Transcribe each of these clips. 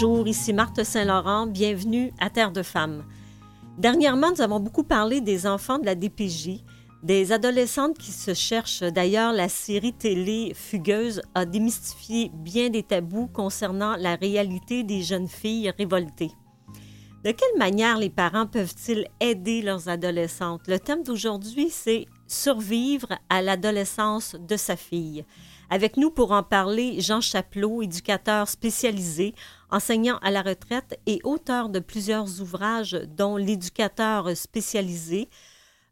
Bonjour, ici Marthe Saint-Laurent. Bienvenue à Terre de Femmes. Dernièrement, nous avons beaucoup parlé des enfants de la DPJ, des adolescentes qui se cherchent. D'ailleurs, la série télé Fugueuse a démystifié bien des tabous concernant la réalité des jeunes filles révoltées. De quelle manière les parents peuvent-ils aider leurs adolescentes? Le thème d'aujourd'hui, c'est survivre à l'adolescence de sa fille. Avec nous pour en parler, Jean Chapelot, éducateur spécialisé, enseignant à la retraite et auteur de plusieurs ouvrages, dont L'éducateur spécialisé,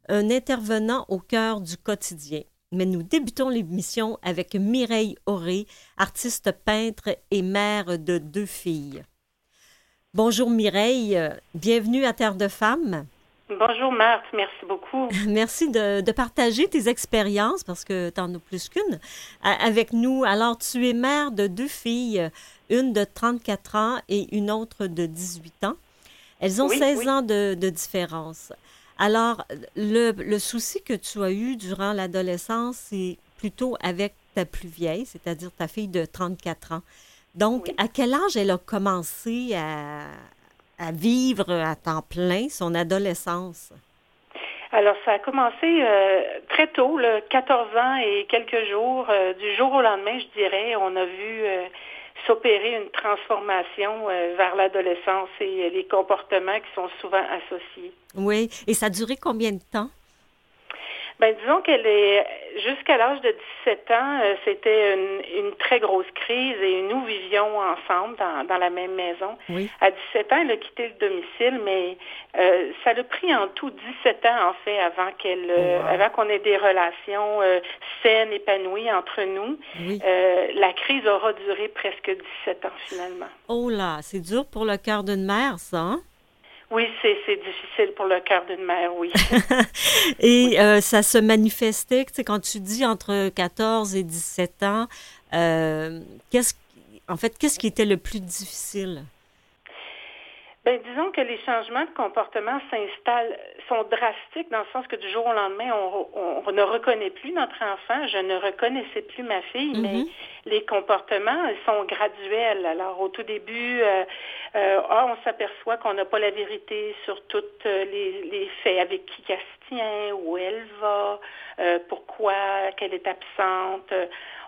un intervenant au cœur du quotidien. Mais nous débutons l'émission avec Mireille Auré, artiste peintre et mère de deux filles. Bonjour Mireille, bienvenue à Terre de Femmes. Bonjour Marthe, merci beaucoup. Merci de, partager tes expériences, parce que tu en as plus qu'une, avec nous. Alors, tu es mère de deux filles, une de 34 ans et une autre de 18 ans. Elles ont 16 ans de, différence. Alors, le, le, souci que tu as eu durant l'adolescence, c'est plutôt avec ta plus vieille, c'est-à-dire ta fille de 34 ans. Donc, à quel âge elle a commencé à, à vivre à temps plein son adolescence? Alors, ça a commencé euh, très tôt, le 14 ans et quelques jours. Euh, du jour au lendemain, je dirais, on a vu euh, s'opérer une transformation vers l'adolescence et les comportements qui sont souvent associés. Oui, et ça a duré combien de temps? Ben, disons qu'elle est jusqu'à l'âge de 17 ans, euh, c'était une, très grosse crise et nous vivions ensemble dans, la même maison. À 17 ans, elle a quitté le domicile, mais euh, ça l'a pris en tout 17 ans en fait avant qu'elle, euh, oh, avant qu'on ait des relations saines, épanouies entre nous. la crise aura duré presque 17 ans finalement. Oh là, c'est dur pour le cœur d'une mère, ça. Hein? Oui, c'est difficile pour le cœur d'une mère, oui. et euh, ça se manifestait, tu sais, quand tu dis entre 14 et 17 ans, euh, qu'est-ce, en fait, qu'est-ce qui était le plus difficile? Bien, disons que les changements de comportement s'installent, sont drastiques dans le sens que du jour au lendemain, on, ne reconnaît plus notre enfant. Je ne reconnaissais plus ma fille, mais mm-hmm. les comportements sont graduels. Alors, au tout début, euh, euh, ah, on s'aperçoit qu'on n'a pas la vérité sur tous euh, les, faits avec qui elle où elle va, pourquoi, qu'elle est absente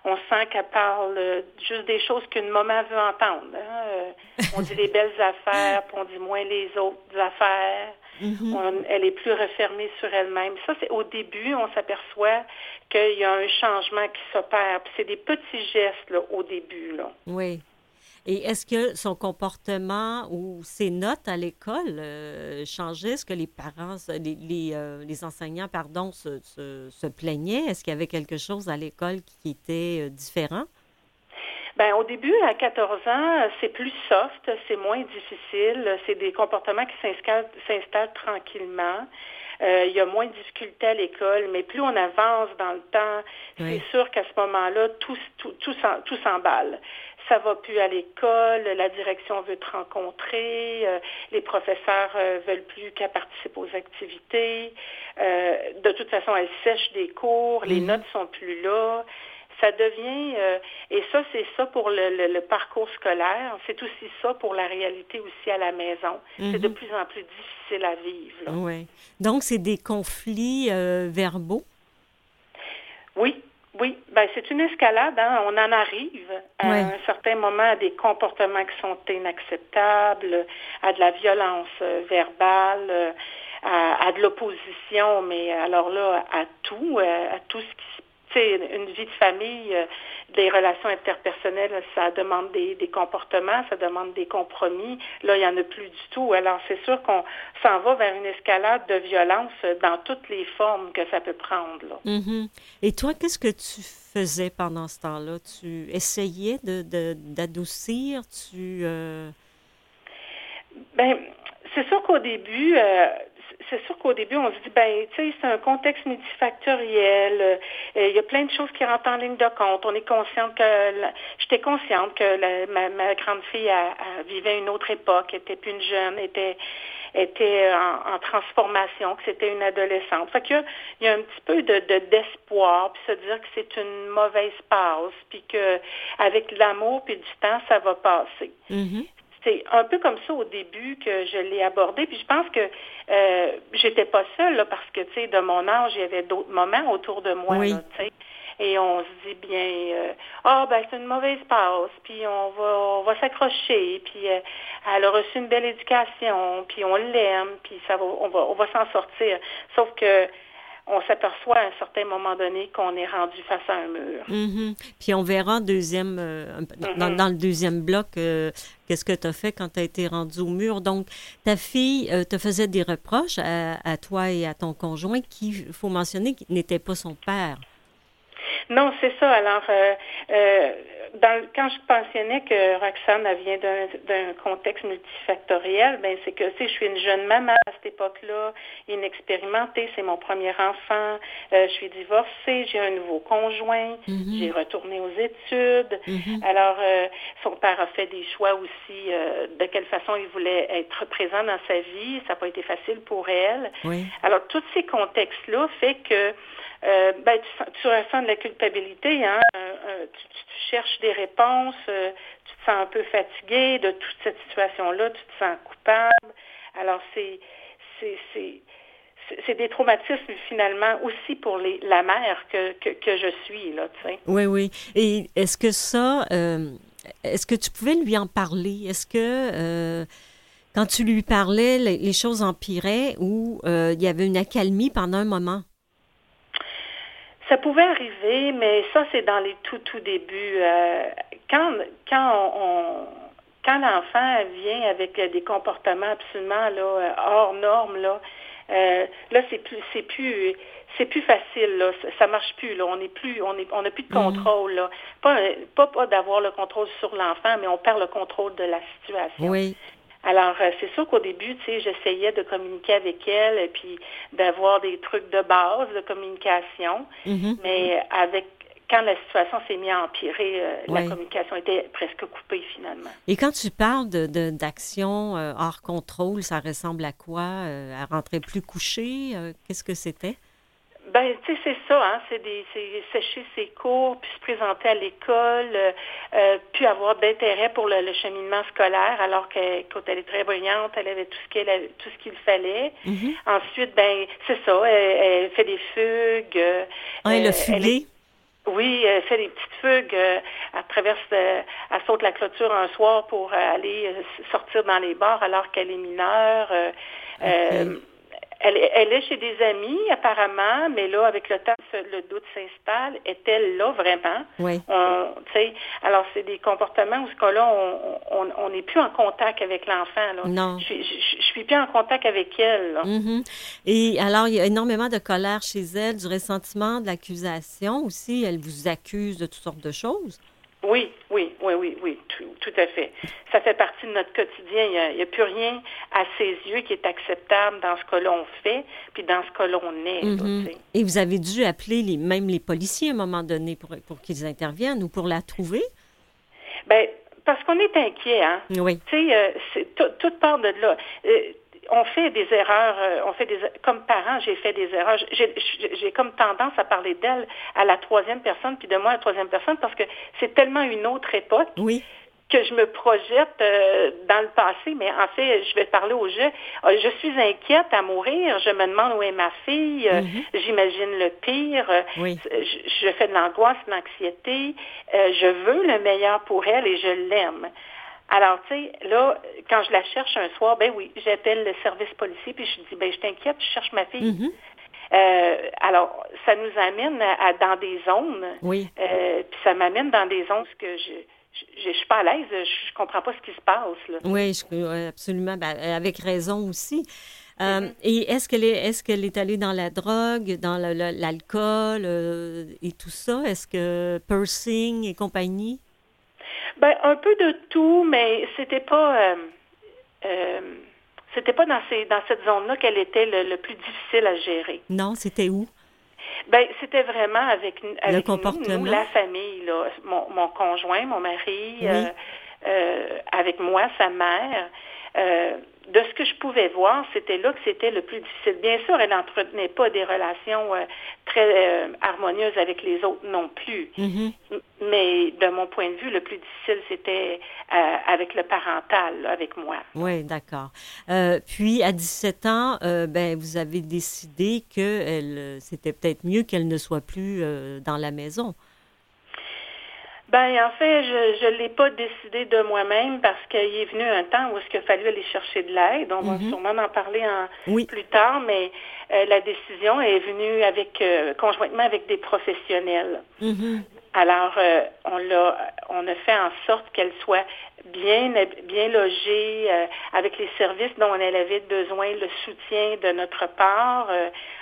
on sent qu'elle parle juste des choses qu'une maman veut entendre. Hein. Euh, on dit les belles affaires, puis on dit moins les autres affaires. Mm-hmm. elle est plus refermée sur elle-même. Ça, c'est au début, on s'aperçoit qu'il y a un changement qui s'opère. c'est des petits gestes là, au début. Là. Oui. Et est-ce que son comportement ou ses notes à l'école euh, changeaient? Est-ce que les parents, les, les, euh, enseignants, pardon, se, se, plaignaient? Est-ce qu'il y avait quelque chose à l'école qui était euh, différent? Ben, au début, à 14 ans, c'est plus soft, c'est moins difficile, c'est des comportements qui s'installent tranquillement. il y a moins de difficultés à l'école, mais plus on avance dans le temps, c'est sûr qu'à ce moment-là, tout, tout, tout s'emballe ça va plus à l'école, la direction veut te rencontrer, euh, les professeurs euh, veulent plus qu'elle participe aux activités. Euh, de toute façon, elle sèche des cours, les mhm. notes sont plus là. Ça devient, et ça, c'est ça pour le, parcours scolaire. C'est aussi ça pour la réalité aussi à la maison. C'est de mhm. plus en plus difficile à vivre. Oui. Donc, c'est des conflits verbaux? Oui, oui, ben c'est une escalade. Hein. On en arrive à un certain moment à des comportements qui sont inacceptables, à de la violence euh, verbale, euh, à, de l'opposition, mais alors là, à tout, euh, à tout ce qui une vie de famille, euh, des relations interpersonnelles, ça demande des, comportements, ça demande des compromis. Là, il n'y en a plus du tout. Alors, c'est sûr qu'on s'en va vers une escalade de violence dans toutes les formes que ça peut prendre. Mm-hmm. Et toi, qu'est-ce que tu faisais pendant ce temps-là? Tu essayais d'adoucir? De, tu... Euh... Ben, c'est sûr qu'au début, euh, c'est sûr qu'au début, on se dit, ben, tu sais, c'est un contexte multifactoriel. Euh, il y a plein de choses qui rentrent en ligne de compte. On est consciente que, j'étais consciente que ma, grande fille vivait une autre époque, était plus une jeune, était était en, transformation, que c'était une adolescente. Fait qu'il y, y a un petit peu de, d'espoir, puis se dire que c'est une mauvaise passe, puis que avec l'amour puis du temps, ça va passer. Mm-hmm un peu comme ça au début que je l'ai abordé. Puis je pense que euh, j'étais pas seule là, parce que tu sais, de mon âge, il y avait d'autres moments autour de moi. Là, et on se dit bien euh, ah ben c'est une mauvaise passe puis on va on va s'accrocher puis euh, elle a reçu une belle éducation puis on l'aime puis ça va on va on va s'en sortir sauf que on s'aperçoit à un certain moment donné qu'on est rendu face à un mur. Mm-hmm. Puis on verra deuxième, euh, mm-hmm. dans, le deuxième bloc qu'est-ce que tu as fait quand tu as été rendu au mur. Donc, ta fille te faisait des reproches à, à, toi et à ton conjoint qui, il faut mentionner, n'était pas son père. Non, c'est ça. Alors, euh, euh, dans, quand je mentionnais que Roxane vient d'un contexte multifactoriel, ben c'est que je suis une jeune maman à cette époque-là, inexpérimentée, c'est mon premier enfant, euh, je suis divorcée, j'ai un nouveau conjoint, mm-hmm. j'ai retourné aux études. Mm-hmm. Alors, son père a fait des choix aussi de quelle façon il voulait être présent dans sa vie. Ça n'a pas été facile pour elle. Alors, tous ces contextes-là fait que euh, ben, tu, tu, ressens de la culpabilité, hein? Euh, euh, tu, cherches des réponses, tu te sens un peu fatigué de toute cette situation-là, tu te sens coupable. Alors, c'est, c'est, c'est, des traumatismes finalement aussi pour les, la mère que, que, que je suis, là, tu sais. Oui, oui. Et est-ce que ça, est-ce que tu pouvais lui en parler? Est-ce que quand tu lui parlais, les, les choses empiraient ou il y avait une accalmie pendant un moment? Ça pouvait arriver, mais ça, c'est dans les tout, tout débuts. Euh, quand quand on, quand l'enfant vient avec des comportements absolument là, hors normes, là, euh, là, c'est plus c'est plus c'est plus facile, là. Ça, marche plus, là. On n'est plus, on est, on n'a plus de mhm. contrôle, là. Pas, pas, pas d'avoir le contrôle sur l'enfant, mais on perd le contrôle de la situation. Oui. Alors, euh, c'est sûr qu'au début, tu sais, j'essayais de communiquer avec elle et puis d'avoir des trucs de base de communication, mm-hmm. mais avec quand la situation s'est mise à empirer, euh, la communication était presque coupée finalement. Et quand tu parles de, d'action euh, hors contrôle, ça ressemble à quoi? à rentrer plus couché? Qu'est-ce que c'était? Ben, tu sais, c'est ça, hein, c'est des, sécher ses cours, puis se présenter à l'école, euh, euh puis avoir d'intérêt pour le, cheminement scolaire, alors que quand elle est très brillante, elle avait tout ce qu'elle tout ce qu'il fallait. Mm-hmm. Ensuite, ben, c'est ça, elle, fait des fugues. ah, elle a fugué? oui, elle fait des petites fugues. Euh, elle traverse, elle saute la clôture un soir pour aller sortir dans les bars alors qu'elle est mineure. Elle, elle, est chez des amis, apparemment, mais là, avec le temps, le doute s'installe. Est-elle là vraiment? Oui. alors, c'est des comportements où ce cas-là, on n'est plus en contact avec l'enfant. Non. Je, je, suis plus en contact avec elle. Mm-hmm. Et alors, il y a énormément de colère chez elle, du ressentiment, de l'accusation aussi. Elle vous accuse de toutes sortes de choses. Oui, oui, oui, oui, oui, tout, à fait. Ça fait partie de notre quotidien. Il n'y a, plus rien à ses yeux qui est acceptable dans ce que l'on fait, puis dans ce que l'on est. Mm-hmm. Et vous avez dû appeler les, même les policiers à un moment donné pour, pour qu'ils interviennent ou pour la trouver? Bien, parce qu'on est inquiet, hein? Oui. Tu sais, euh, toute part de là. Euh, on fait des erreurs, euh, on fait des comme parents, j'ai fait des erreurs. J'ai comme tendance à parler d'elle à la troisième personne, puis de moi à la troisième personne, parce que c'est tellement une autre époque. Oui que je me projette euh, dans le passé, mais en fait, je vais parler au jeu. Euh, je suis inquiète à mourir. Je me demande où est ma fille. Mhm. J'imagine le pire. Oui. Je, je, fais de l'angoisse, de l'anxiété. je veux le meilleur pour elle et je l'aime. Alors, tu sais, là, quand je la cherche un soir, ben oui, j'appelle le service policier, puis je dis, ben je t'inquiète, je cherche ma fille. Mm-hmm. Euh, alors, ça nous amène à, dans des zones. Oui. Euh, puis ça m'amène dans des zones que je je, suis pas à l'aise, je, comprends pas ce qui se passe. Là. Oui, je, absolument, ben, avec raison aussi. Euh, mm-hmm. Et est-ce qu'elle est, est-ce qu'elle est allée dans la drogue, dans l'alcool et tout ça? Est-ce que pursing et compagnie? Ben, un peu de tout, mais c'était pas euh, euh, c'était pas dans ces dans cette zone-là qu'elle était le, plus difficile à gérer. Non, c'était où? Ben, c'était vraiment avec, avec nous, la famille, là, mon, mon conjoint, mon mari, euh, avec moi, sa mère. De ce que je pouvais voir, c'était là que c'était le plus difficile. Bien sûr, elle n'entretenait pas des relations euh, très euh, harmonieuses avec les autres non plus. Mm-hmm. Mais de mon point de vue, le plus difficile, c'était euh, avec le parental, avec moi. Oui, d'accord. puis, à 17 ans, ben, vous avez décidé que c'était peut-être mieux qu'elle ne soit plus dans la maison. Ben en fait, je ne l'ai pas décidé de moi-même parce qu'il est venu un temps où est-ce qu'il a fallu aller chercher de l'aide. On va mhm. sûrement en parler en, plus tard, mais euh, la décision est venue avec euh, conjointement avec des professionnels. Mhm. Alors, euh, on l'a, on a fait en sorte qu'elle soit bien, bien logée, avec les services dont elle avait besoin, le soutien de notre part,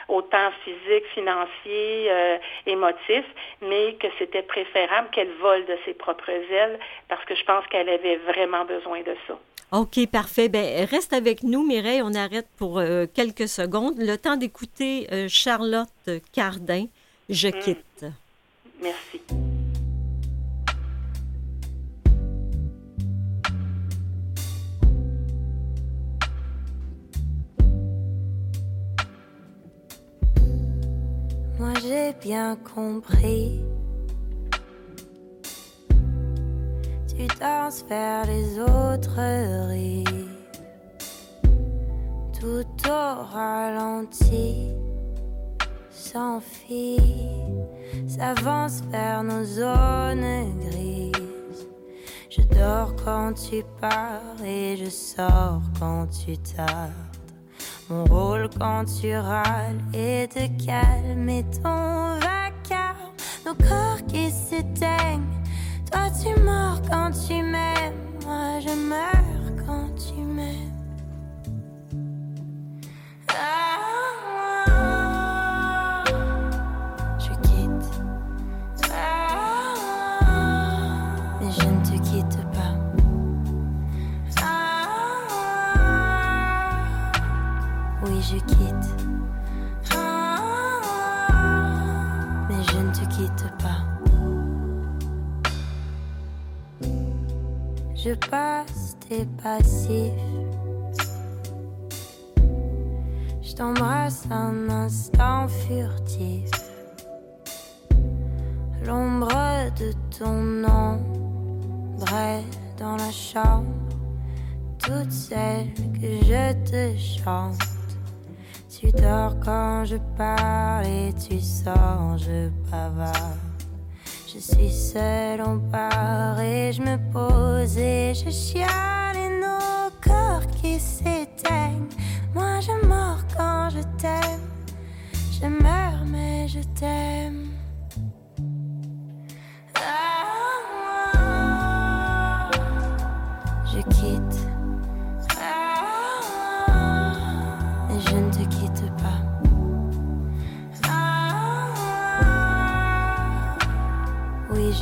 autant physique, financier, euh, émotif, mais que c'était préférable qu'elle vole de ses propres ailes parce que je pense qu'elle avait vraiment besoin de ça. OK, parfait. Ben, reste avec nous, Mireille. On arrête pour euh, quelques secondes. Le temps d'écouter euh, Charlotte Cardin. Je mm. quitte. Merci. Moi j'ai bien compris. Tu danses vers les autres rires. Tout au ralenti s'enfuit, s'avance vers nos zones grises. Je dors quand tu pars et je sors quand tu tardes. Mon rôle quand tu râles est de calmer ton vacarme, nos corps qui s'éteignent. Toi tu mords quand tu m'aimes, moi je meurs quand tu m'aimes. Je quitte. Mais je ne te quitte pas. Je passe tes passifs. Je t'embrasse un instant furtif. L'ombre de ton nom brille dans la chambre. Toutes celles que je te chante. Tu dors quand je parle et tu sors, je bavarde. Je suis seule, on part et je me pose et je chiale et nos corps qui s'éteignent. Moi je mors quand je t'aime, je meurs mais je t'aime.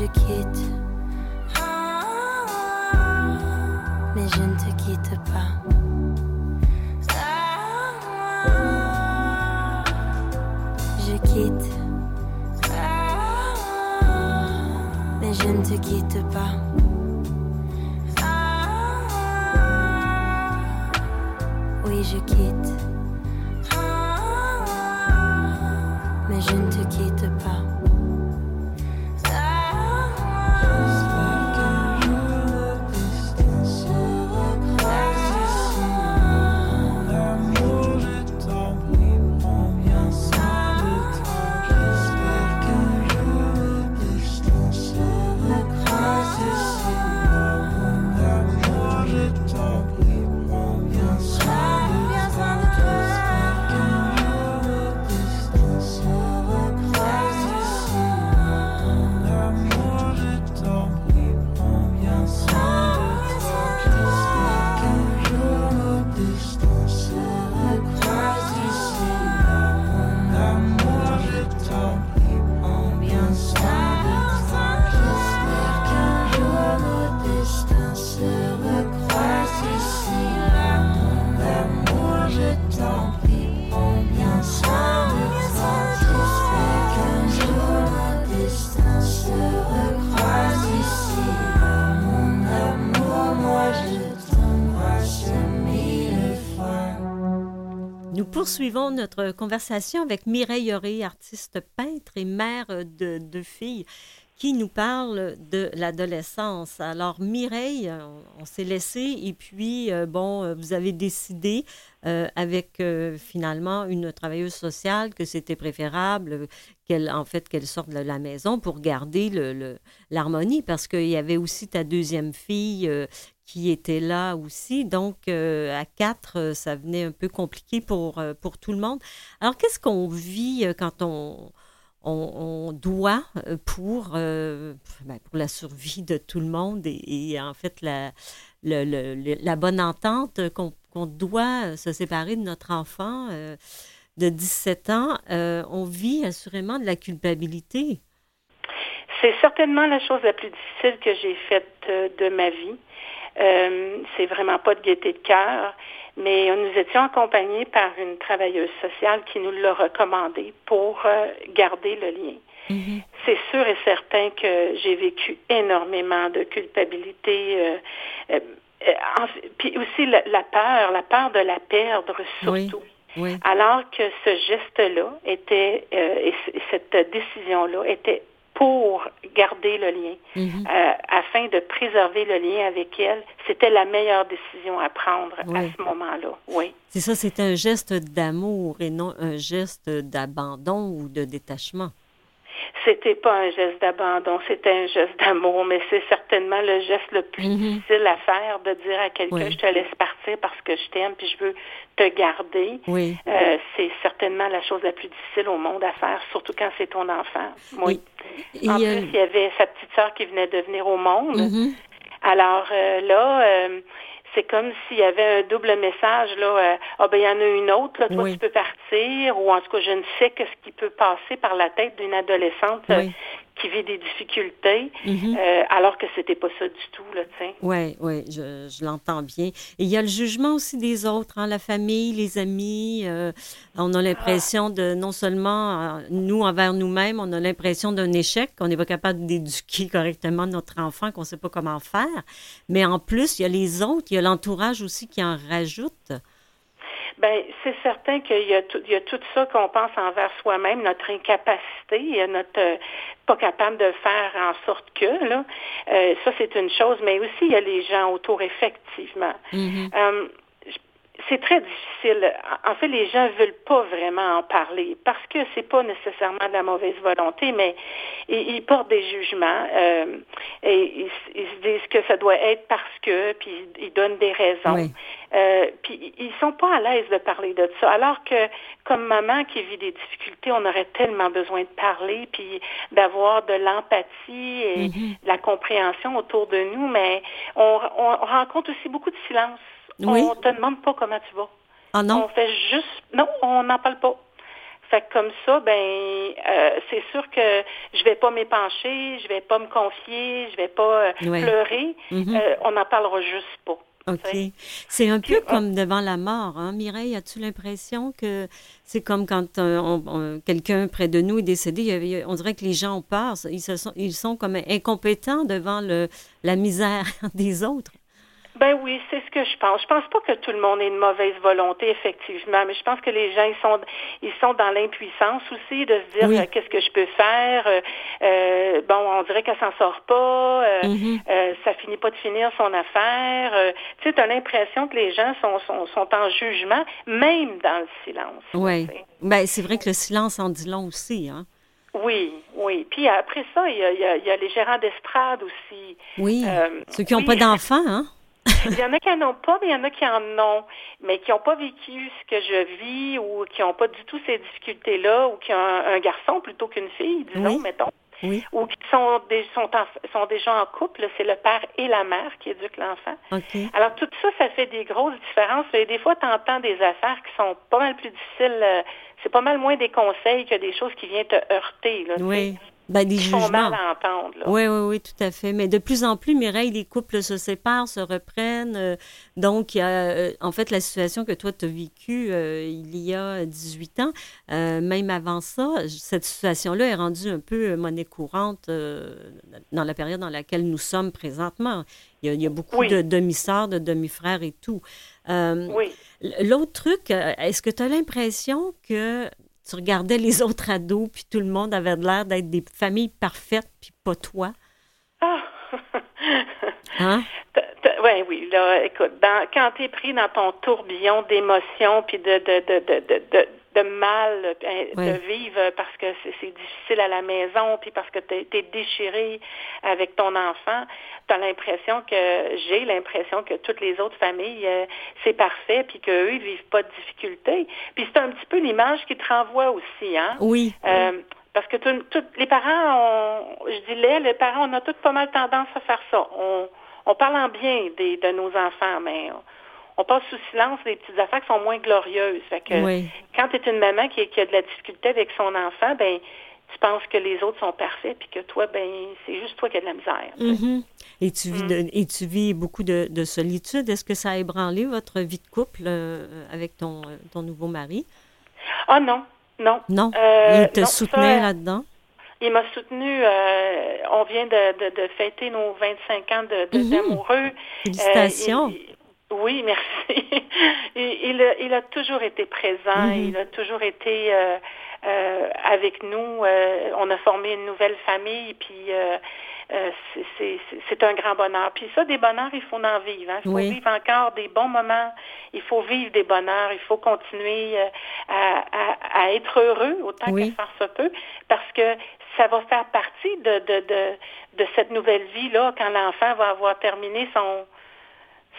Je quitte. Mais je ne te quitte pas. Je quitte. Mais je ne te quitte pas. Oui, je quitte. Mais je ne te quitte pas. Poursuivons notre conversation avec Mireille Yoré, artiste peintre et mère de deux filles qui nous parle de l'adolescence. Alors, Mireille, on, s'est laissé et puis, euh, bon, euh, vous avez décidé euh, avec finalement une travailleuse sociale que c'était préférable qu'elle, en fait, qu'elle sorte de la maison pour garder l'harmonie le, parce qu'il y avait aussi ta deuxième fille qui était là aussi. Donc, à quatre, ça venait un peu compliqué pour, pour tout le monde. Alors, qu'est-ce qu'on vit quand on on, doit euh, pour, euh, ben, pour la survie de tout le monde et, en fait la, la bonne entente qu'on doit se séparer de notre enfant euh, de 17 ans, on vit assurément de la culpabilité. C'est certainement la chose la plus difficile que j'ai faite de ma vie. C'est vraiment pas de gaieté de cœur mais nous étions accompagnés par une travailleuse sociale qui nous l'a recommandé pour euh, garder le lien. Mm-hmm. C'est sûr et certain que j'ai vécu énormément de culpabilité, euh, euh, puis aussi la, peur, la peur de la perdre surtout. Alors que ce geste-là était, et cette décision-là était pour garder le lien, mhm. euh, afin de préserver le lien avec elle, c'était la meilleure décision à prendre à ce moment-là. Oui. C'est ça, c'est un geste d'amour et non un geste d'abandon ou de détachement. C'était pas un geste d'abandon, c'était un geste d'amour, mais c'est certainement le geste le plus mhm. difficile à faire de dire à quelqu'un je te laisse partir parce que je t'aime puis je veux te garder. Oui. Euh, c'est certainement la chose la plus difficile au monde à faire, surtout quand c'est ton enfant. Oui. en plus, il y avait sa petite sœur qui venait de venir au monde. Mhm. Alors euh, là, euh, c'est comme s'il y avait un double message là. Euh, ah ben il y en a une autre là, toi tu peux partir ou en tout cas je ne sais que ce qui peut passer par la tête d'une adolescente qui vit des difficultés, mhm. euh, alors que c'était pas ça du tout là, sais. Oui, oui, je, je l'entends bien. Et il y a le jugement aussi des autres, hein, la famille, les amis. on a l'impression de non seulement nous envers nous-mêmes, on a l'impression d'un échec, qu'on n'est pas capable d'éduquer correctement notre enfant, qu'on ne sait pas comment faire, mais en plus il y a les autres, il y a l'entourage aussi qui en rajoute. Bien, c'est certain qu'il y, a tout, il y a tout ça qu'on pense envers soi-même, notre incapacité, notre euh, pas capable de faire en sorte que, là. Euh, ça, c'est une chose, mais aussi, il y a les gens autour, effectivement. Mm-hmm. Euh, c'est très difficile. En fait, les gens veulent pas vraiment en parler parce que c'est pas nécessairement de la mauvaise volonté, mais ils, portent des jugements euh, et ils, se disent que ça doit être parce que, puis ils donnent des raisons. Euh, puis ils sont pas à l'aise de parler de ça. Alors que comme maman qui vit des difficultés, on aurait tellement besoin de parler puis d'avoir de l'empathie et mm-hmm. de la compréhension autour de nous, mais on, on rencontre aussi beaucoup de silence. Oui. On te demande pas comment tu vas. Ah non? On fait juste... Non, on n'en parle pas. Fait comme ça, ben, euh, c'est sûr que je vais pas m'épancher, je vais pas me confier, je vais pas euh, pleurer. Mm-hmm. Euh, on n'en parlera juste pas. OK. C'est un peu comme devant la mort, hein? Mireille, as-tu l'impression que c'est comme quand quelqu'un près de nous est décédé, on dirait que les gens ont peur, ils, sont, ils sont comme incompétents devant le, la misère des autres? Ben oui, c'est ce que je pense. Je pense pas que tout le monde ait une mauvaise volonté, effectivement, mais je pense que les gens ils sont ils sont dans l'impuissance aussi de se dire euh, qu'est-ce que je peux faire? Euh, euh, bon, on dirait qu'elle s'en sort pas, mm-hmm. ça finit pas de finir son affaire. tu sais, tu as l'impression que les gens sont, sont, sont en jugement, même dans le silence. Oui. Ben c'est vrai que le silence en dit long aussi, hein. Oui, oui. Puis après ça, il y a, il y a les gérants d'estrade aussi. Oui. Ceux qui n'ont pas d'enfants, hein? Il y en a qui n'en ont pas, mais il y en a qui en ont, mais qui n'ont pas vécu ce que je vis ou qui n'ont pas du tout ces difficultés-là ou qui ont un, garçon plutôt qu'une fille, disons, mettons. Ou qui sont, des, sont, sont déjà en couple, c'est le père et la mère qui éduquent l'enfant. Alors tout ça, ça fait des grosses différences. Et des fois, tu entends des affaires qui sont pas mal plus difficiles. Euh, c'est pas mal moins des conseils que des choses qui viennent te heurter. Là, oui. Ben, des jugements. mal à entendre. Oui, oui, oui, tout à fait. Mais de plus en plus, Mireille, les couples se séparent, se reprennent. Euh, donc, il y a, euh, en fait, la situation que toi, tu as vécue euh, il y a 18 ans, même avant ça, cette situation-là est rendue un peu monnaie courante dans la période dans laquelle nous sommes présentement. Il y a, beaucoup de demi-sœurs, de demi-frères et tout. oui. L'autre truc, est-ce que tu as l'impression que tu regardais les autres ados, puis tout le monde avait l'air d'être des familles parfaites, puis pas toi? Ah! hein? Oui, oui. Là, écoute, quand tu es pris dans ton tourbillon d'émotions, puis de, de, de, de, de mal euh, de vivre parce que c'est difficile à la maison, puis parce que tu es, déchiré avec ton enfant, tu as l'impression que j'ai l'impression que toutes les autres familles, euh, c'est parfait, puis qu'eux, ils vivent pas de difficultés. Puis c'est un petit peu l'image qui te renvoie aussi, hein? Oui. Euh, parce que les parents, on, je dis les, les parents, on a tous pas mal tendance à faire ça. On, on parle en bien des, de nos enfants, mais on passe sous silence des petites affaires qui sont moins glorieuses. Fait que quand tu es une maman qui, a de la difficulté avec son enfant, ben tu penses que les autres sont parfaits, puis que toi, ben c'est juste toi qui as de la misère. Mm-hmm. Et, tu vis mm. et tu vis beaucoup de, solitude. Est-ce que ça a ébranlé votre vie de couple euh, avec ton, euh, ton nouveau mari? Ah non, non. Non, euh, il te soutenait là-dedans? Il m'a soutenu. on vient de, de, fêter nos 25 ans mm-hmm. d'amoureux. Félicitations. Oui, merci. il, il, a toujours été présent, mm-hmm. il a toujours été euh, euh, avec nous. Euh, on a formé une nouvelle famille, puis c'est un grand bonheur. Puis ça, des bonheurs, il faut en vivre. Hein. Il faut vivre encore des bons moments, il faut vivre des bonheurs, il faut continuer à, à, être heureux autant que faire se peut, parce que ça va faire partie de, de, de, de cette nouvelle vie-là quand l'enfant va avoir terminé son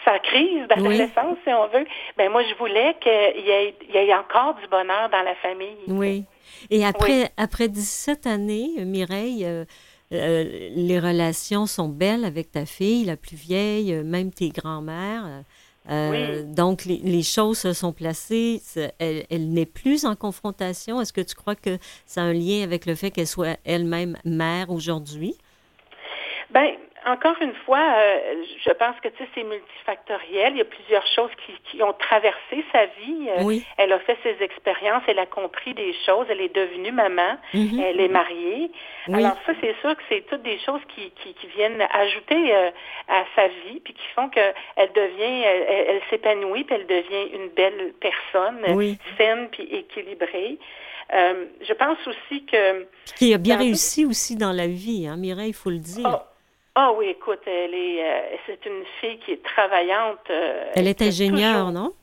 sa crise d'adolescence, si on veut, ben moi, je voulais qu'il y, ait, y ait encore du bonheur dans la famille. Oui. Et après, après 17 années, Mireille, euh, euh, les relations sont belles avec ta fille, la plus vieille, euh, même tes grands-mères. oui. Donc, les, les, choses se sont placées. Elle, elle n'est plus en confrontation. Est-ce que tu crois que ça a un lien avec le fait qu'elle soit elle-même mère aujourd'hui? Ben, encore une fois, euh, je pense que tu sais, c'est multifactoriel. Il y a plusieurs choses qui, qui ont traversé sa vie. Euh, oui. Elle a fait ses expériences, elle a compris des choses, elle est devenue maman, mhm. elle est mariée. Alors ça, c'est sûr que c'est toutes des choses qui, qui, qui viennent ajouter euh, à sa vie, puis qui font qu'elle devient, elle, s'épanouit, puis elle devient une belle personne, saine puis équilibrée. je pense aussi que... Qui a bien réussi aussi dans la vie, hein, Mireille, il faut le dire. Oh, ah oui, écoute, elle est, euh, c'est une fille qui est travaillante. Euh, elle est ingénieure, non?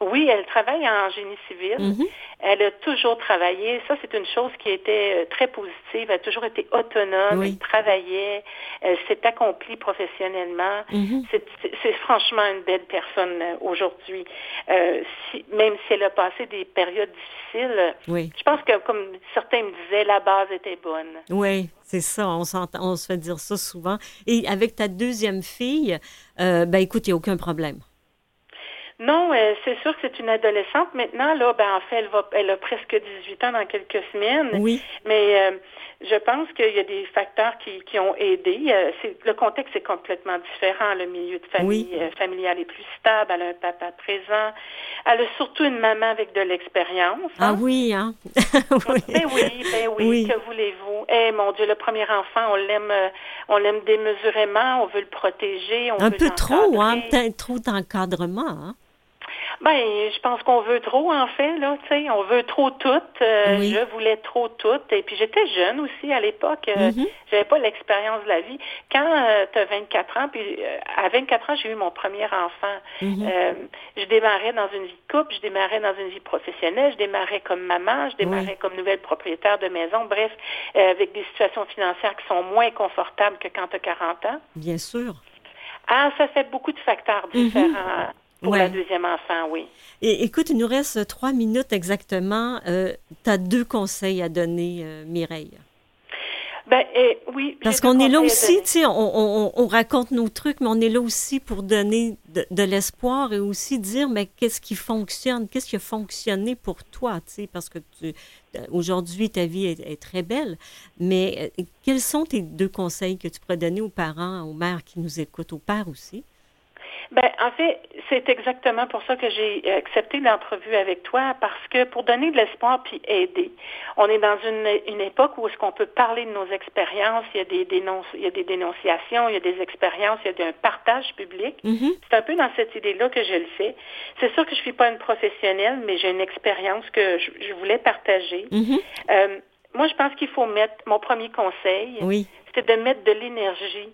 Oui, elle travaille en génie civil. Mhm. Elle a toujours travaillé. Ça, c'est une chose qui était euh, très positive. Elle a toujours été autonome. Elle travaillait. Elle s'est accomplie professionnellement. Mhm. C'est franchement une belle personne euh, aujourd'hui. Euh, même si elle a passé des périodes difficiles, je pense que, comme certains me disaient, la base était bonne. Oui, c'est ça. On, on se fait dire ça souvent. Et avec ta deuxième fille, ben écoute, il n'y a aucun problème. Non, euh, c'est sûr que c'est une adolescente maintenant. Là, ben en fait, elle va, elle a presque 18 ans dans quelques semaines. Oui. Mais euh, je pense qu'il y a des facteurs qui, qui ont aidé. Euh, le contexte est complètement différent. Le milieu de famille familial est plus stable. Elle a un papa présent. Elle a surtout une maman avec de l'expérience. Ah hein. oui, hein? oui. Ben oui, ben oui. Que voulez-vous? Eh mon Dieu, le premier enfant, on l'aime, on l'aime démesurément. On veut le protéger. On un peu trop, hein? Peut-être trop d'encadrement. Hein? Ben, je pense qu'on veut trop, en fait, là, tu sais, on veut trop tout. Euh, je voulais trop tout. Et puis, j'étais jeune aussi à l'époque. Euh, mm-hmm. J'avais pas l'expérience de la vie. Quand euh, tu as 24 ans, puis à 24 ans, j'ai eu mon premier enfant. Mm-hmm. je démarrais dans une vie de couple, je démarrais dans une vie professionnelle, je démarrais comme maman, je démarrais comme nouvelle propriétaire de maison. Bref, avec des situations financières qui sont moins confortables que quand tu as 40 ans. Bien sûr. Ah, ça fait beaucoup de facteurs mm-hmm. différents. Pour la deuxième enfant, oui. Et écoute, il nous reste trois minutes exactement. Euh, tu as deux conseils à donner, euh, Mireille. Ben, eh, oui. Parce qu'on est là aussi, tu sais, on, on, raconte nos trucs, mais on est là aussi pour donner de, l'espoir et aussi dire, mais qu'est-ce qui fonctionne, qu'est-ce qui a fonctionné pour toi, tu sais, parce que aujourd'hui, ta vie est, est, très belle, mais euh, quels sont tes deux conseils que tu pourrais donner aux parents, aux mères qui nous écoutent, aux pères aussi? Ben, en fait, c'est exactement pour ça que j'ai accepté l'entrevue avec toi, parce que pour donner de l'espoir puis aider, on est dans une, époque où est-ce qu'on peut parler de nos expériences, il y a des il y a des dénonciations, il y a des expériences, il y a un partage public. Mm-hmm. C'est un peu dans cette idée-là que je le fais. C'est sûr que je suis pas une professionnelle, mais j'ai une expérience que je, voulais partager. Mm-hmm. Euh, moi, je pense qu'il faut mettre, mon premier conseil, oui. c'est de mettre de l'énergie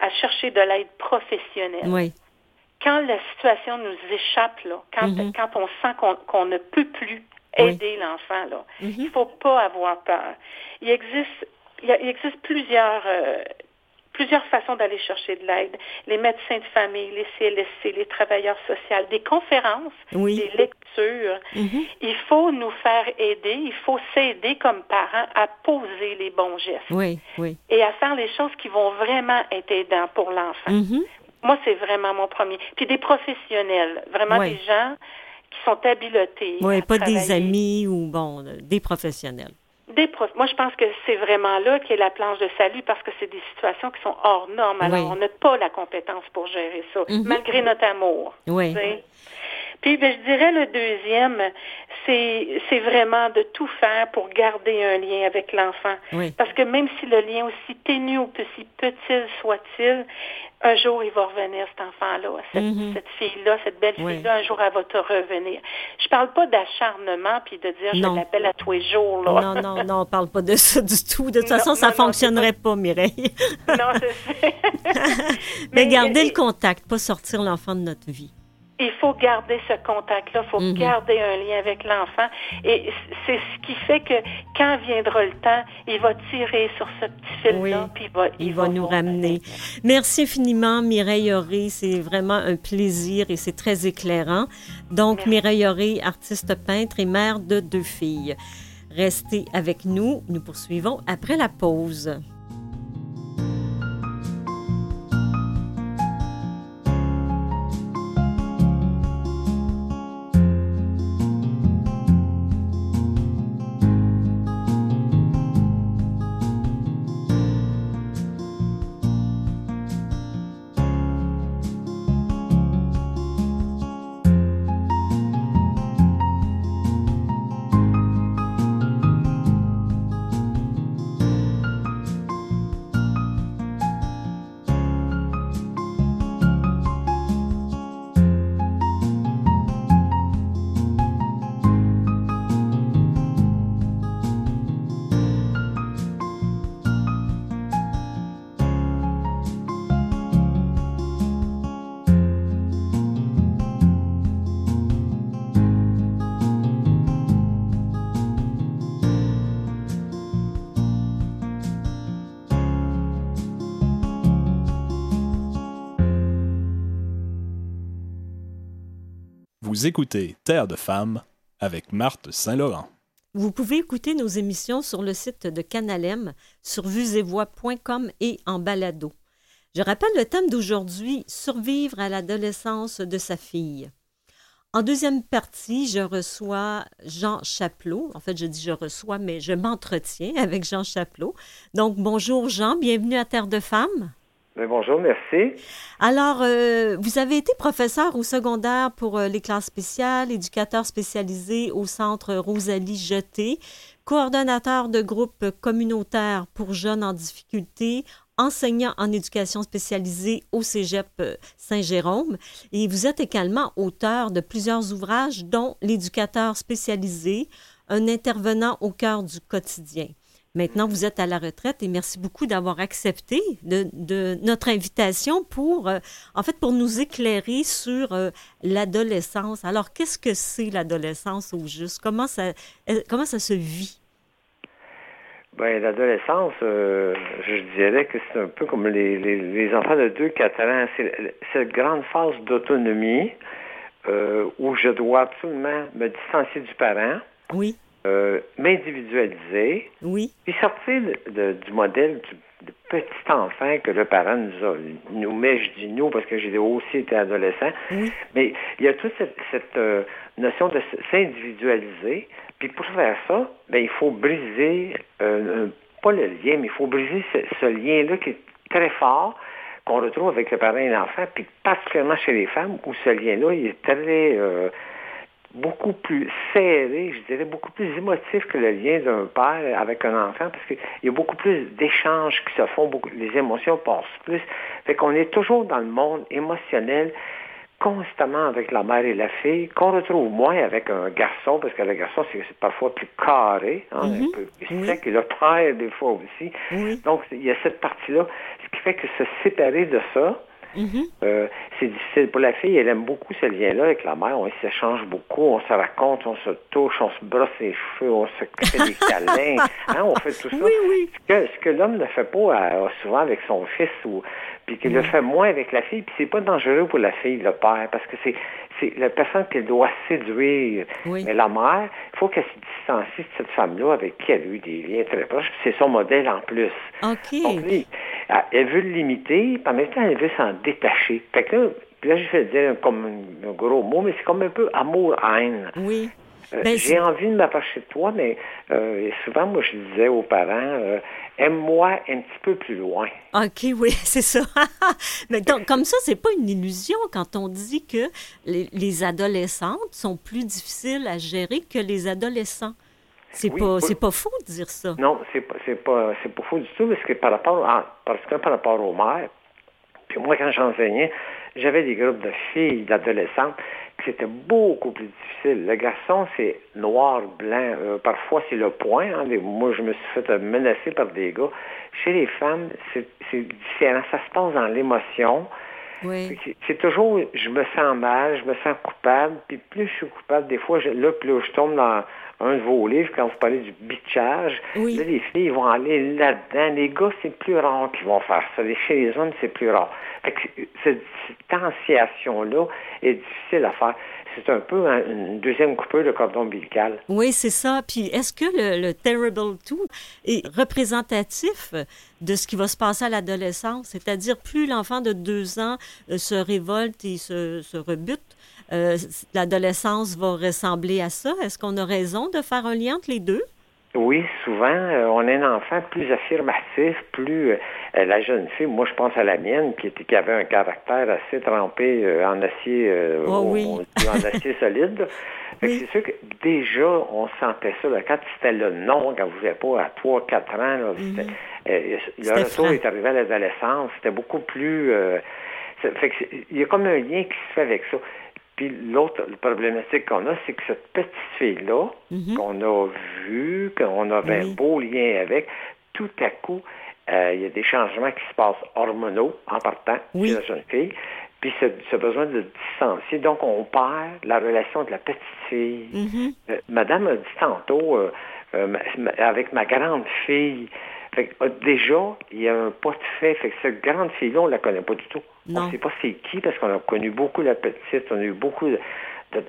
à chercher de l'aide professionnelle. Oui quand la situation nous échappe, là, quand, Mhm. quand on sent qu'on ne peut plus aider l'enfant, là, Mhm. il ne faut pas avoir peur. Il existe, il, plusieurs, euh, plusieurs façons d'aller chercher de l'aide. Les médecins de famille, les CLSC, les travailleurs sociaux, des conférences, Oui. des lectures. Mhm. Il faut nous faire aider, il faut s'aider comme parents à poser les bons gestes Oui, oui. et à faire les choses qui vont vraiment être aidantes pour l'enfant. Moi, c'est vraiment mon premier. Puis des professionnels, vraiment Ouais. des gens qui sont habiletés. Oui, pas des amis ou, bon, euh, des professionnels. Des prof- Moi, je pense que c'est vraiment là qu'est la planche de salut parce que c'est des situations qui sont hors normes. Alors, Oui. on n'a pas la compétence pour gérer ça, Mhm. malgré notre amour. Oui. tu sais. Puis, ben, je dirais le deuxième, c'est vraiment de tout faire pour garder un lien avec l'enfant. Oui. Parce que même si le lien aussi ténu ou aussi petit soit-il, un jour il va revenir cet enfant-là, cette, Mhm. cette fille-là, cette belle Oui. fille-là, un jour elle va te revenir. Je parle pas d'acharnement puis de dire Non. je l'appelle à tous les jours. Là. Non, non, non, on parle pas de ça du tout. De toute Non, façon, ça non, non, fonctionnerait pas, Mireille. non, je sais. Mais garder le contact, pas sortir l'enfant de notre vie. Il faut garder ce contact-là, il faut Mhm. garder un lien avec l'enfant. Et c'est ce qui fait que quand viendra le temps, il va tirer sur ce petit fil-là, Oui. puis il va, Il va nous ramener. Merci infiniment, Mireille Auré. C'est vraiment un plaisir et c'est très éclairant. Donc, Merci. Mireille Auré, artiste peintre et mère de deux filles. Restez avec nous. Nous poursuivons après la pause. Écoutez Terre de femmes avec Marthe Saint-Laurent. Vous pouvez écouter nos émissions sur le site de Canalem, sur vuesetvoix.com et en balado. Je rappelle le thème d'aujourd'hui, survivre à l'adolescence de sa fille. En deuxième partie, je reçois Jean Chapelot. En fait, je dis je reçois, mais je m'entretiens avec Jean Chapelot. Donc, bonjour Jean, bienvenue à Terre de Femmes. Bonjour, merci. Alors, euh, vous avez été professeur au secondaire pour euh, les classes spéciales, éducateur spécialisé au centre Rosalie Jeté, coordonnateur de groupe communautaire pour jeunes en difficulté, enseignant en éducation spécialisée au Cégep euh, Saint-Jérôme. Et vous êtes également auteur de plusieurs ouvrages, dont L'éducateur spécialisé, un intervenant au cœur du quotidien. Maintenant, vous êtes à la retraite et merci beaucoup d'avoir accepté de, de notre invitation pour, euh, en fait, pour nous éclairer sur euh, l'adolescence. Alors, qu'est-ce que c'est l'adolescence au juste? Comment ça, euh, comment ça se vit? Ben, l'adolescence, euh, je dirais que c'est un peu comme les, les, les enfants de 2-4 ans. C'est cette grande phase d'autonomie où je dois absolument me distancier du parent, Oui, euh, m'individualiser, oui, puis sortir de- de- du modèle du, du petit enfant que le parent nous a, nous met, je dis nous parce que j'ai aussi été adolescent, oui, mais il y a toute cette, cette, euh, notion de s'individualiser. Puis pour faire ça, ben, il faut briser, euh, pas le lien, mais il faut briser ce, ce lien-là qui est très fort, qu'on retrouve avec le parent et l'enfant, puis particulièrement chez les femmes, où ce lien-là, il est très euh, beaucoup plus serré, je dirais beaucoup plus émotif que le lien d'un père avec un enfant, parce qu'il y a beaucoup plus d'échanges qui se font, beaucoup, les émotions passent plus. Fait qu'on est toujours dans le monde émotionnel constamment avec la mère et la fille, qu'on retrouve moins avec un garçon, parce que le garçon, c'est parfois plus carré, hein, un Mhm. peu plus Oui. sec, et le père, des fois aussi. Oui. Donc, il y a cette partie-là, ce qui fait que se séparer de ça, Mhm. euh, c'est difficile. Pour la fille, elle aime beaucoup ce lien-là avec la mère. On s'échange beaucoup, on se raconte, on se touche, on se brosse les cheveux, on se fait des câlins. Hein, on fait tout ça. Oui, oui. Ce que, ce que l'homme ne fait pas euh, souvent avec son fils ou puis qu'il le fait moins avec la fille, puis c'est pas dangereux pour la fille, le père, parce que c'est c'est la personne qu'elle doit séduire. Oui. Mais la mère, il faut qu'elle se distancie de cette femme-là avec qui elle a eu des liens très proches. puis C'est son modèle en plus. OK. Donc, lui, elle- elle veut le limiter, puis en même temps, elle veut s'en détacher. Fait que là, puis là, je vais dire comme un, gros mot, mais c'est comme un peu amour-haine. Oui. Euh, Ben, J'ai envie de m'approcher de toi, mais euh, souvent, moi, je disais aux parents, euh, aime-moi un petit peu plus loin. OK, oui, c'est ça. Mais donc, comme ça, c'est pas une illusion quand on dit que les, les adolescentes sont plus difficiles à gérer que les adolescents. C'est Oui, pas, c'est pas faux de dire ça. Non, c'est pas, c'est pas, c'est pas faux du tout, parce que par rapport, à, parce que par rapport aux mères, puis moi, quand j'enseignais, j'avais des groupes de filles, d'adolescentes, c'était beaucoup plus difficile. Le garçon, c'est noir, blanc. Euh, parfois, c'est le point. hein. Moi, je me suis fait menacer par des gars. Chez les femmes, c'est c'est différent. Ça se passe dans l'émotion. Oui. C'est- toujours, je me sens mal, je me sens coupable, puis plus je suis coupable, des fois, je, là, plus je tombe dans un de vos livres, quand vous parlez du bitchage, Oui. là, les filles vont aller là-dedans. Les gars, c'est plus rare qu'ils vont faire ça. Les- Chez les hommes, c'est plus rare. Fait que cette distanciation-là est difficile à faire. C'est un peu un- une deuxième coupure de cordon ombilical. Oui, c'est ça. Puis est-ce que le, le Terrible Two est représentatif de ce qui va se passer à l'adolescence? C'est-à-dire, plus l'enfant de deux ans euh, se révolte et se, se rebute, euh, l'adolescence va ressembler à ça? Est-ce qu'on a raison de faire un lien entre les deux? Oui, souvent, euh, on a un enfant plus affirmatif, plus euh, euh, la jeune fille, moi je pense à la mienne, qui, était, qui avait un caractère assez trempé euh, en acier, Oh oui. on en acier solide. Oui. C'est sûr que déjà, on sentait ça. là, quand c'était le non, quand vous n'avez pas à 3-4 ans, là, c'était- euh, le C'était retour franc. est arrivé à l'adolescence, c'était beaucoup plus... fait que il y a comme un lien qui se fait avec ça. Puis l'autre problématique qu'on a, c'est que cette petite fille-là, qu'on a vue, qu'on avait Oui. un beau lien avec, tout à coup, euh, il y a des changements qui se passent hormonaux en partant Oui. chez la jeune fille. Puis ce, ce besoin de distancier. Donc, on perd la relation de la petite fille. Mhm. Euh, Madame a dit tantôt, euh, avec ma grande fille, fait que, déjà, il y a un pas de fait. Fait que cette grande fille-là, on la connaît pas du tout. Non. On ne sait pas c'est qui, parce qu'on a connu beaucoup la petite, on a eu beaucoup de, de,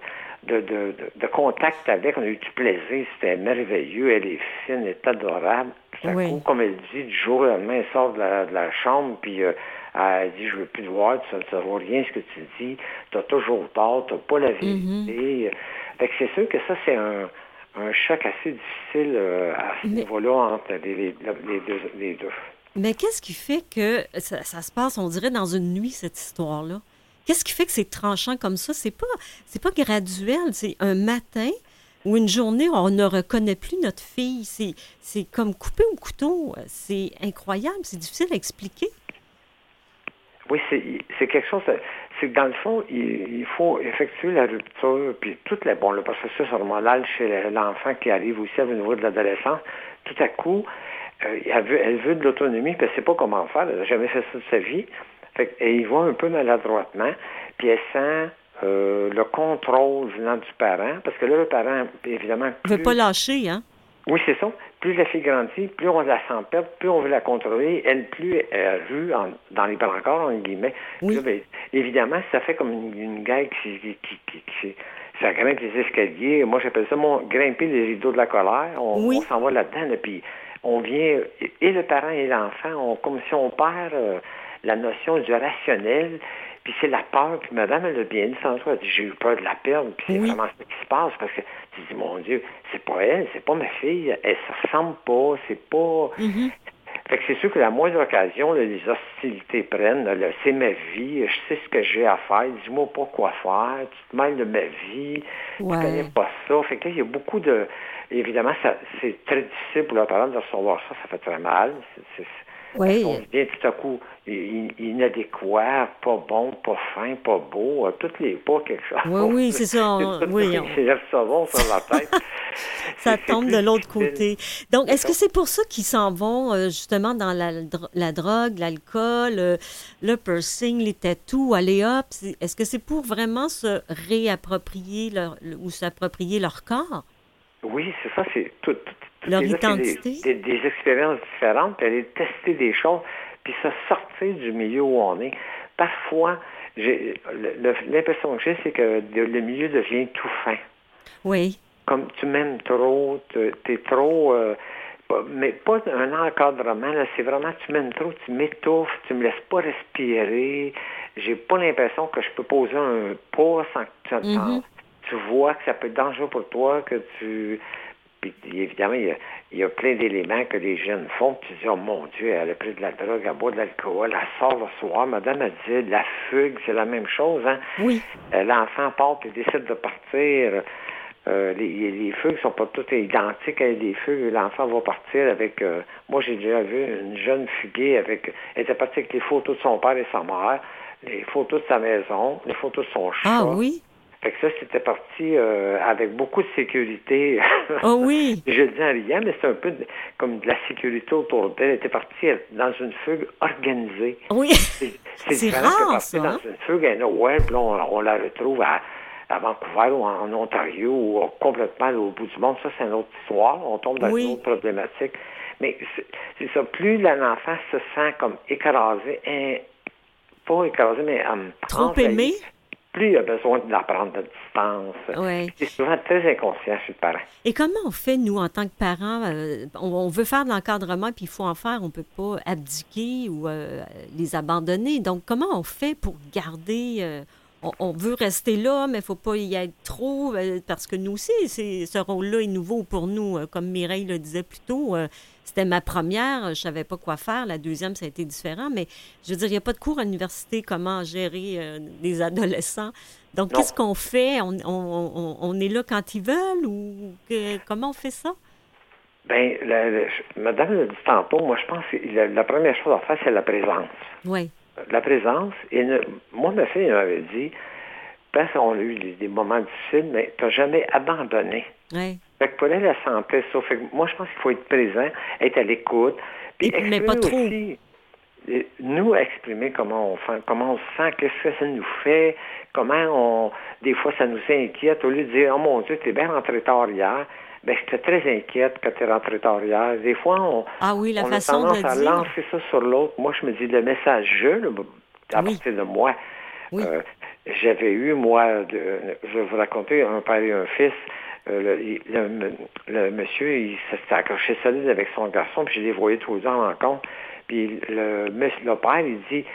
de, de- de- de contact avec, on a eu du plaisir, c'était merveilleux, elle est fine, elle est adorable. Tout à Oui. coup, comme elle dit, du jour au lendemain, elle sort de la, de la chambre, puis euh, elle dit, je veux plus te voir, tu ne vois rien ce que tu dis, tu as toujours tort, tu n'as pas la vérité. Fait que c'est sûr que ça, c'est un, un choc assez difficile euh, à ce Mais- niveau-là entre les, les- les deux, les deux. Mais qu'est-ce qui fait que ça, ça se passe, on dirait, dans une nuit, cette histoire-là? Qu'est-ce qui fait que c'est tranchant comme ça? C'est pas, c'est pas graduel. C'est un matin ou une journée où on ne reconnaît plus notre fille. C'est, c'est comme couper au couteau. C'est incroyable. C'est difficile à expliquer. Oui, c'est c'est quelque chose. C'est que dans le fond, il, il faut effectuer la rupture, puis tout le, bon, le processus hormonal chez le- l'enfant qui arrive aussi au niveau de l'adolescence, tout à coup, euh, elle, veut, elle veut de l'autonomie, puis elle ne sait pas comment faire, elle n'a jamais fait ça de sa vie. Fait, et il va un peu maladroitement, puis elle sent euh, le contrôle venant du parent, parce que là, le parent, évidemment, On ne veut pas lâcher, hein? Oui, c'est ça. Plus la fille grandit, plus on la sent perdre, plus on veut la contrôler. Elle, plus elle rue en- dans les brancards, en guillemets. Puis Oui. là, ben, évidemment, ça fait comme une, une gueule qui, qui, qui, qui- qui- ça grimpe les escaliers. Moi, j'appelle ça mon, grimper les rideaux de la colère. On, Oui. on s'en va là-dedans, là, puis on vient, et le parent et l'enfant, on, comme si on perd euh, la notion du rationnel. Puis c'est la peur. Puis madame, elle a bien dit tantôt, elle dit, j'ai eu peur de la perdre. Puis c'est Oui. vraiment ce qui se passe parce que tu dis, mon Dieu, c'est pas elle, c'est pas ma fille, elle se ressemble pas, c'est pas... Mhm. Fait que c'est sûr que la moindre occasion, là, les hostilités prennent. c'est ma vie, je sais ce que j'ai à faire, dis-moi pas quoi faire, tu te mêles de ma vie, Ouais. tu connais pas ça. Fait que là, il y a beaucoup de... Évidemment, c'est très difficile pour le parent de recevoir ça, ça fait très mal. Oui. on devient tout à coup in- inadéquat, pas bon, pas fin, pas beau, toutes les pas quelque chose. Oui, oui, c'est ça, oui, le on- s'élève savon sur la tête. Ça tombe de l'autre côté. Donc, est-ce que c'est pour ça qu'ils s'en vont euh, justement dans la, la drogue, l'alcool, euh, le piercing, les tatous, aller hop? Est-ce que c'est pour vraiment se réapproprier leur, le- ou s'approprier leur corps? Oui, c'est ça, c'est tout. tout- Leur identité. Des, des- des expériences différentes, puis aller tester des choses, puis se sortir du milieu où on est. Parfois, j'ai le- le- l'impression que j'ai, c'est que le milieu devient tout fin. Oui. Comme tu m'aimes trop, tu es trop... euh, mais pas un encadrement, là, c'est vraiment tu m'aimes trop, tu m'étouffes, tu me laisses pas respirer. J'ai pas l'impression que je peux poser un pas sans que tu, Mhm. Tu vois que ça peut être dangereux pour toi, que tu... Puis évidemment, il y a, il y a plein d'éléments que les jeunes font. Puis tu dis, oh mon Dieu, elle a pris de la drogue, elle boit de l'alcool, elle sort le soir. Madame a dit, la fugue, c'est la même chose. Hein? Oui. Euh, L'enfant part et décide de partir. Euh, les, les fugues sont pas toutes identiques à des fugues. L'enfant va partir avec... euh, moi, j'ai déjà vu une jeune fuguée avec... Elle était partie avec les photos de son père et sa mère, les photos de sa maison, les photos de son chat. Ah oui? Fait que ça, c'était parti euh, avec beaucoup de sécurité. Oh oui. Je le dis en riant, mais c'est un peu de- comme de la sécurité autour d'elle. Elle était partie dans une fugue organisée. Oui. C'est différent que rare, partir ça, dans hein? une fugue à Noël, puis on, on la retrouve à, à Vancouver ou en, Ontario ou complètement au bout du monde. Ça, c'est une autre histoire. On tombe dans Oui. une autre problématique. Mais c'est- ça. Plus l'enfant se sent comme écrasé, hein, pas écrasé, mais euh, Trop aimé? Plus il a besoin de la prendre de distance. Oui. C'est souvent très inconscient chez le parent. Et comment on fait, nous, en tant que parents? euh, on, on veut faire de l'encadrement, puis il faut en faire. On ne peut pas abdiquer ou euh, les abandonner. Donc, comment on fait pour garder... euh, on, on veut rester là, mais il ne faut pas y être trop, euh, parce que nous aussi, ce rôle-là est nouveau pour nous. Euh, Comme Mireille le disait plus tôt, euh, c'était ma première, je ne savais pas quoi faire. La deuxième, ça a été différent. Mais je veux dire, il n'y a pas de cours à l'université comment gérer euh, des adolescents. Donc, qu'est-ce qu'on fait? On, on- on- on est là quand ils veulent ou que- comment on fait ça? La- la- je- madame l'a dit tantôt, moi, je pense que la, la première chose à faire, c'est la présence. Oui. La présence, et ne- moi, ma fille m'avait dit, parce qu'on a eu des, des moments difficiles, mais tu n'as jamais abandonné. Oui. Fait que pour elle, elle sentait ça. Fait que moi, je pense qu'il faut être présent, être à l'écoute. Puis Et- mais pas exprimer trop. aussi, euh, nous exprimer comment on fait, comment on se sent, qu'est-ce que ça nous fait, comment on, des fois ça nous inquiète, au lieu de dire, oh mon Dieu, t'es bien rentré tard hier, ben j'étais très inquiète quand t'es rentré tard hier. Des fois, on, Ah oui, la on façon a tendance à dire. lancer ça sur l'autre. Moi, je me dis, le message je, à Oui. partir de moi, Oui. euh, j'avais eu, moi, de- je vais vous raconter, un père et un fils, euh, le, le- le monsieur, il s'était accroché solide avec son garçon, puis je les voyais tous les deux en rencontre. Puis le, monsieur- le père, il dit,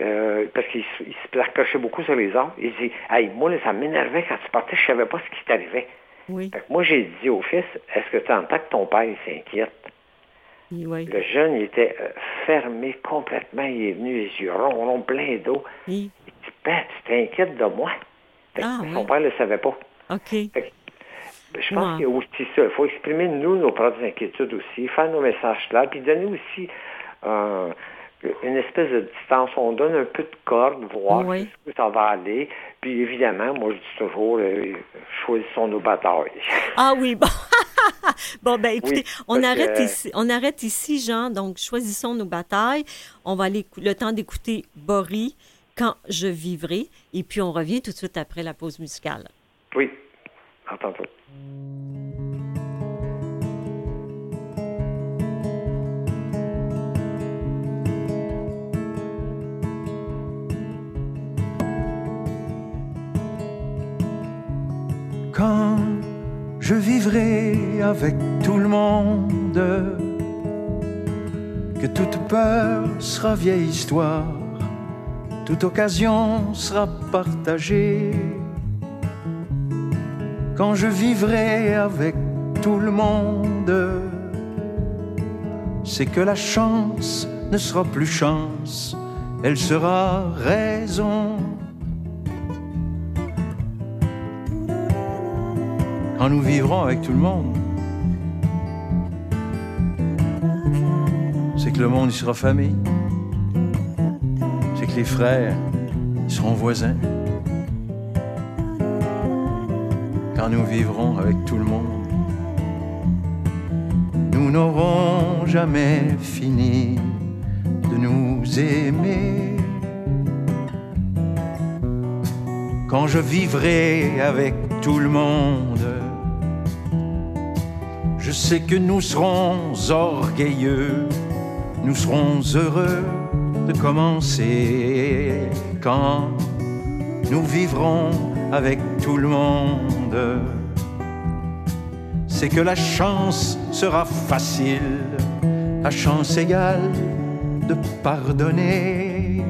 euh, parce qu'il se- se accrochait beaucoup sur les arbres, il dit, hey, moi, là, ça m'énervait quand tu partais, je savais pas ce qui t'arrivait. Oui. Fait que moi, j'ai dit au fils, est-ce que tu entends que ton père, s'inquiète? Oui. Le jeune, il était euh, fermé complètement. Il est venu les yeux ronds, ronds, plein d'eau. Oui. Il dit, ben, tu t'inquiètes de moi? Fait que Ah, son père ne le savait pas. OK. Fait que, ben, je pense qu'il y a aussi ça. Il faut exprimer, nous, nos propres inquiétudes aussi, faire nos messages clairs, puis donner aussi euh, une espèce de distance. On donne un peu de corde, voir Oui. où ça va aller. Puis évidemment, moi, je dis toujours, euh, choisissons nos batailles. Ah oui, bon. bon, ben écoutez, Oui, on, arrête que- ici, on arrête ici, Jean. Donc, choisissons nos batailles. On va aller le temps d'écouter Boris, Quand je vivrai. Et puis, on revient tout de suite après la pause musicale. Oui. À tantôt. Quand je vivrai avec tout le monde, que toute peur sera vieille histoire, toute occasion sera partagée. Quand je vivrai avec tout le monde, c'est que la chance ne sera plus chance, elle sera raison. Quand nous vivrons avec tout le monde, c'est que le monde y sera famille, c'est que les frères seront voisins. Quand nous vivrons avec tout le monde, nous n'aurons jamais fini de nous aimer. Quand je vivrai avec tout le monde, sais que nous serons orgueilleux, nous serons heureux de commencer quand nous vivrons avec tout le monde. C'est que la chance sera facile, à chance égale de pardonner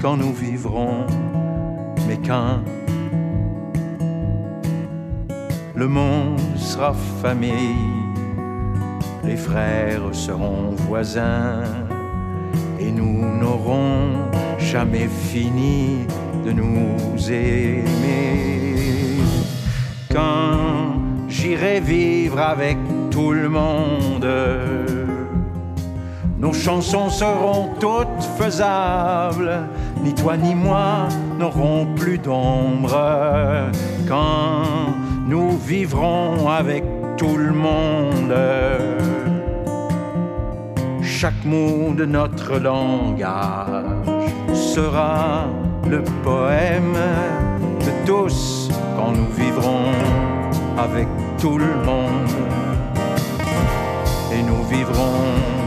quand nous vivrons, mais quand le monde sera famille, les frères seront voisins et nous n'aurons jamais fini de nous aimer. Quand j'irai vivre avec tout le monde, nos chansons seront toutes faisables, ni toi ni moi n'aurons plus d'ombre. Quand nous vivrons avec tout le monde. Chaque mot de notre langage sera le poème de tous quand nous vivrons avec tout le monde. Et nous vivrons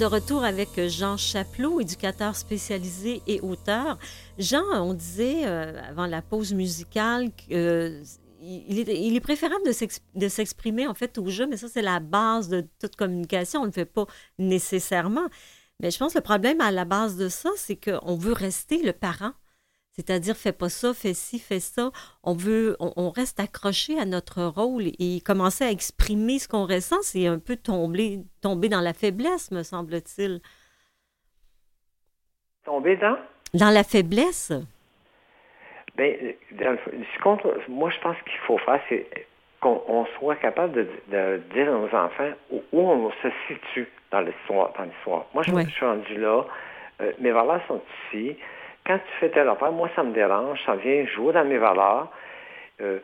de retour avec Jean Chapelot, éducateur spécialisé et auteur. Jean, on disait euh, avant la pause musicale qu'il euh, est, préférable de s'exprimer en fait au jeu, mais ça c'est la base de toute communication. On ne le fait pas nécessairement. Mais je pense que le problème à la base de ça, c'est qu'on veut rester le parent. C'est-à-dire, fais pas ça, fais ci, fais ça. On veut, on, reste accroché à notre rôle et commencer à exprimer ce qu'on ressent, c'est un peu tomber, tomber dans la faiblesse, me semble-t-il. Tomber dans? Dans la faiblesse. Bien, moi, je pense qu'il faut faire, c'est qu'on soit capable de, dire à nos enfants où, on se situe dans l'histoire. Dans l'histoire. Moi, je, suis rendu là. Euh, mes valeurs sont ici quand tu fais telle affaire, moi, ça me dérange, ça vient jouer dans mes valeurs. Euh,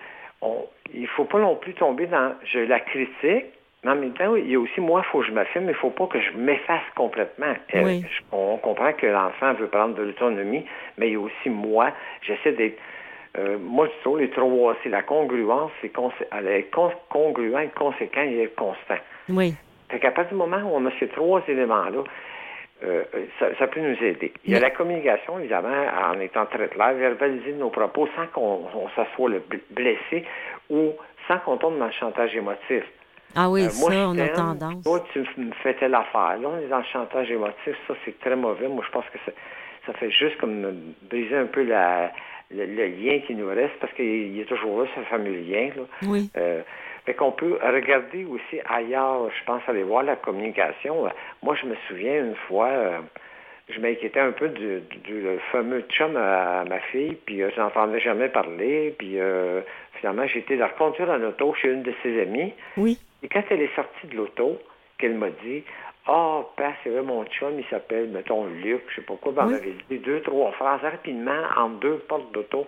il ne faut pas non plus tomber dans je la critique, mais en même temps, il y a aussi moi, il faut que je m'affirme, mais il ne faut pas que je m'efface complètement. Euh, on comprend que l'enfant veut prendre de l'autonomie, mais il y a aussi moi, j'essaie d'être. Euh, moi, je trouve les trois, c'est la congruence, c'est elle est congruent, conséquent et constant. Oui. Fait qu'à partir du moment où on a ces trois éléments-là, euh, ça, peut nous aider. Il y a la communication, évidemment, en étant très clair, verbaliser nos propos sans qu'on s'assoie le blessé ou sans qu'on tombe dans le chantage émotif. Ah oui, euh, ça, on a tendance. Toi, tu me fais telle affaire. Là, on est dans le chantage émotif. Ça, c'est très mauvais. Moi, je pense que ça fait juste comme briser un peu la, le, lien qui nous reste, parce qu'il y a toujours là ce fameux lien. Là. Oui. Euh, fait qu'on peut regarder aussi ailleurs, je pense, aller voir la communication. Moi, je me souviens une fois, euh, je m'inquiétais un peu du, fameux chum à, ma fille, puis euh, je n'entendais jamais parler, puis euh, finalement, j'ai été la reconduire en auto chez une de ses amies. Oui. Et quand elle est sortie de l'auto, qu'elle m'a dit, ah, oh, c'est vrai, mon chum, il s'appelle, mettons, Luc, je sais pas quoi, ben, on avait dit deux, trois phrases rapidement en deux portes d'auto.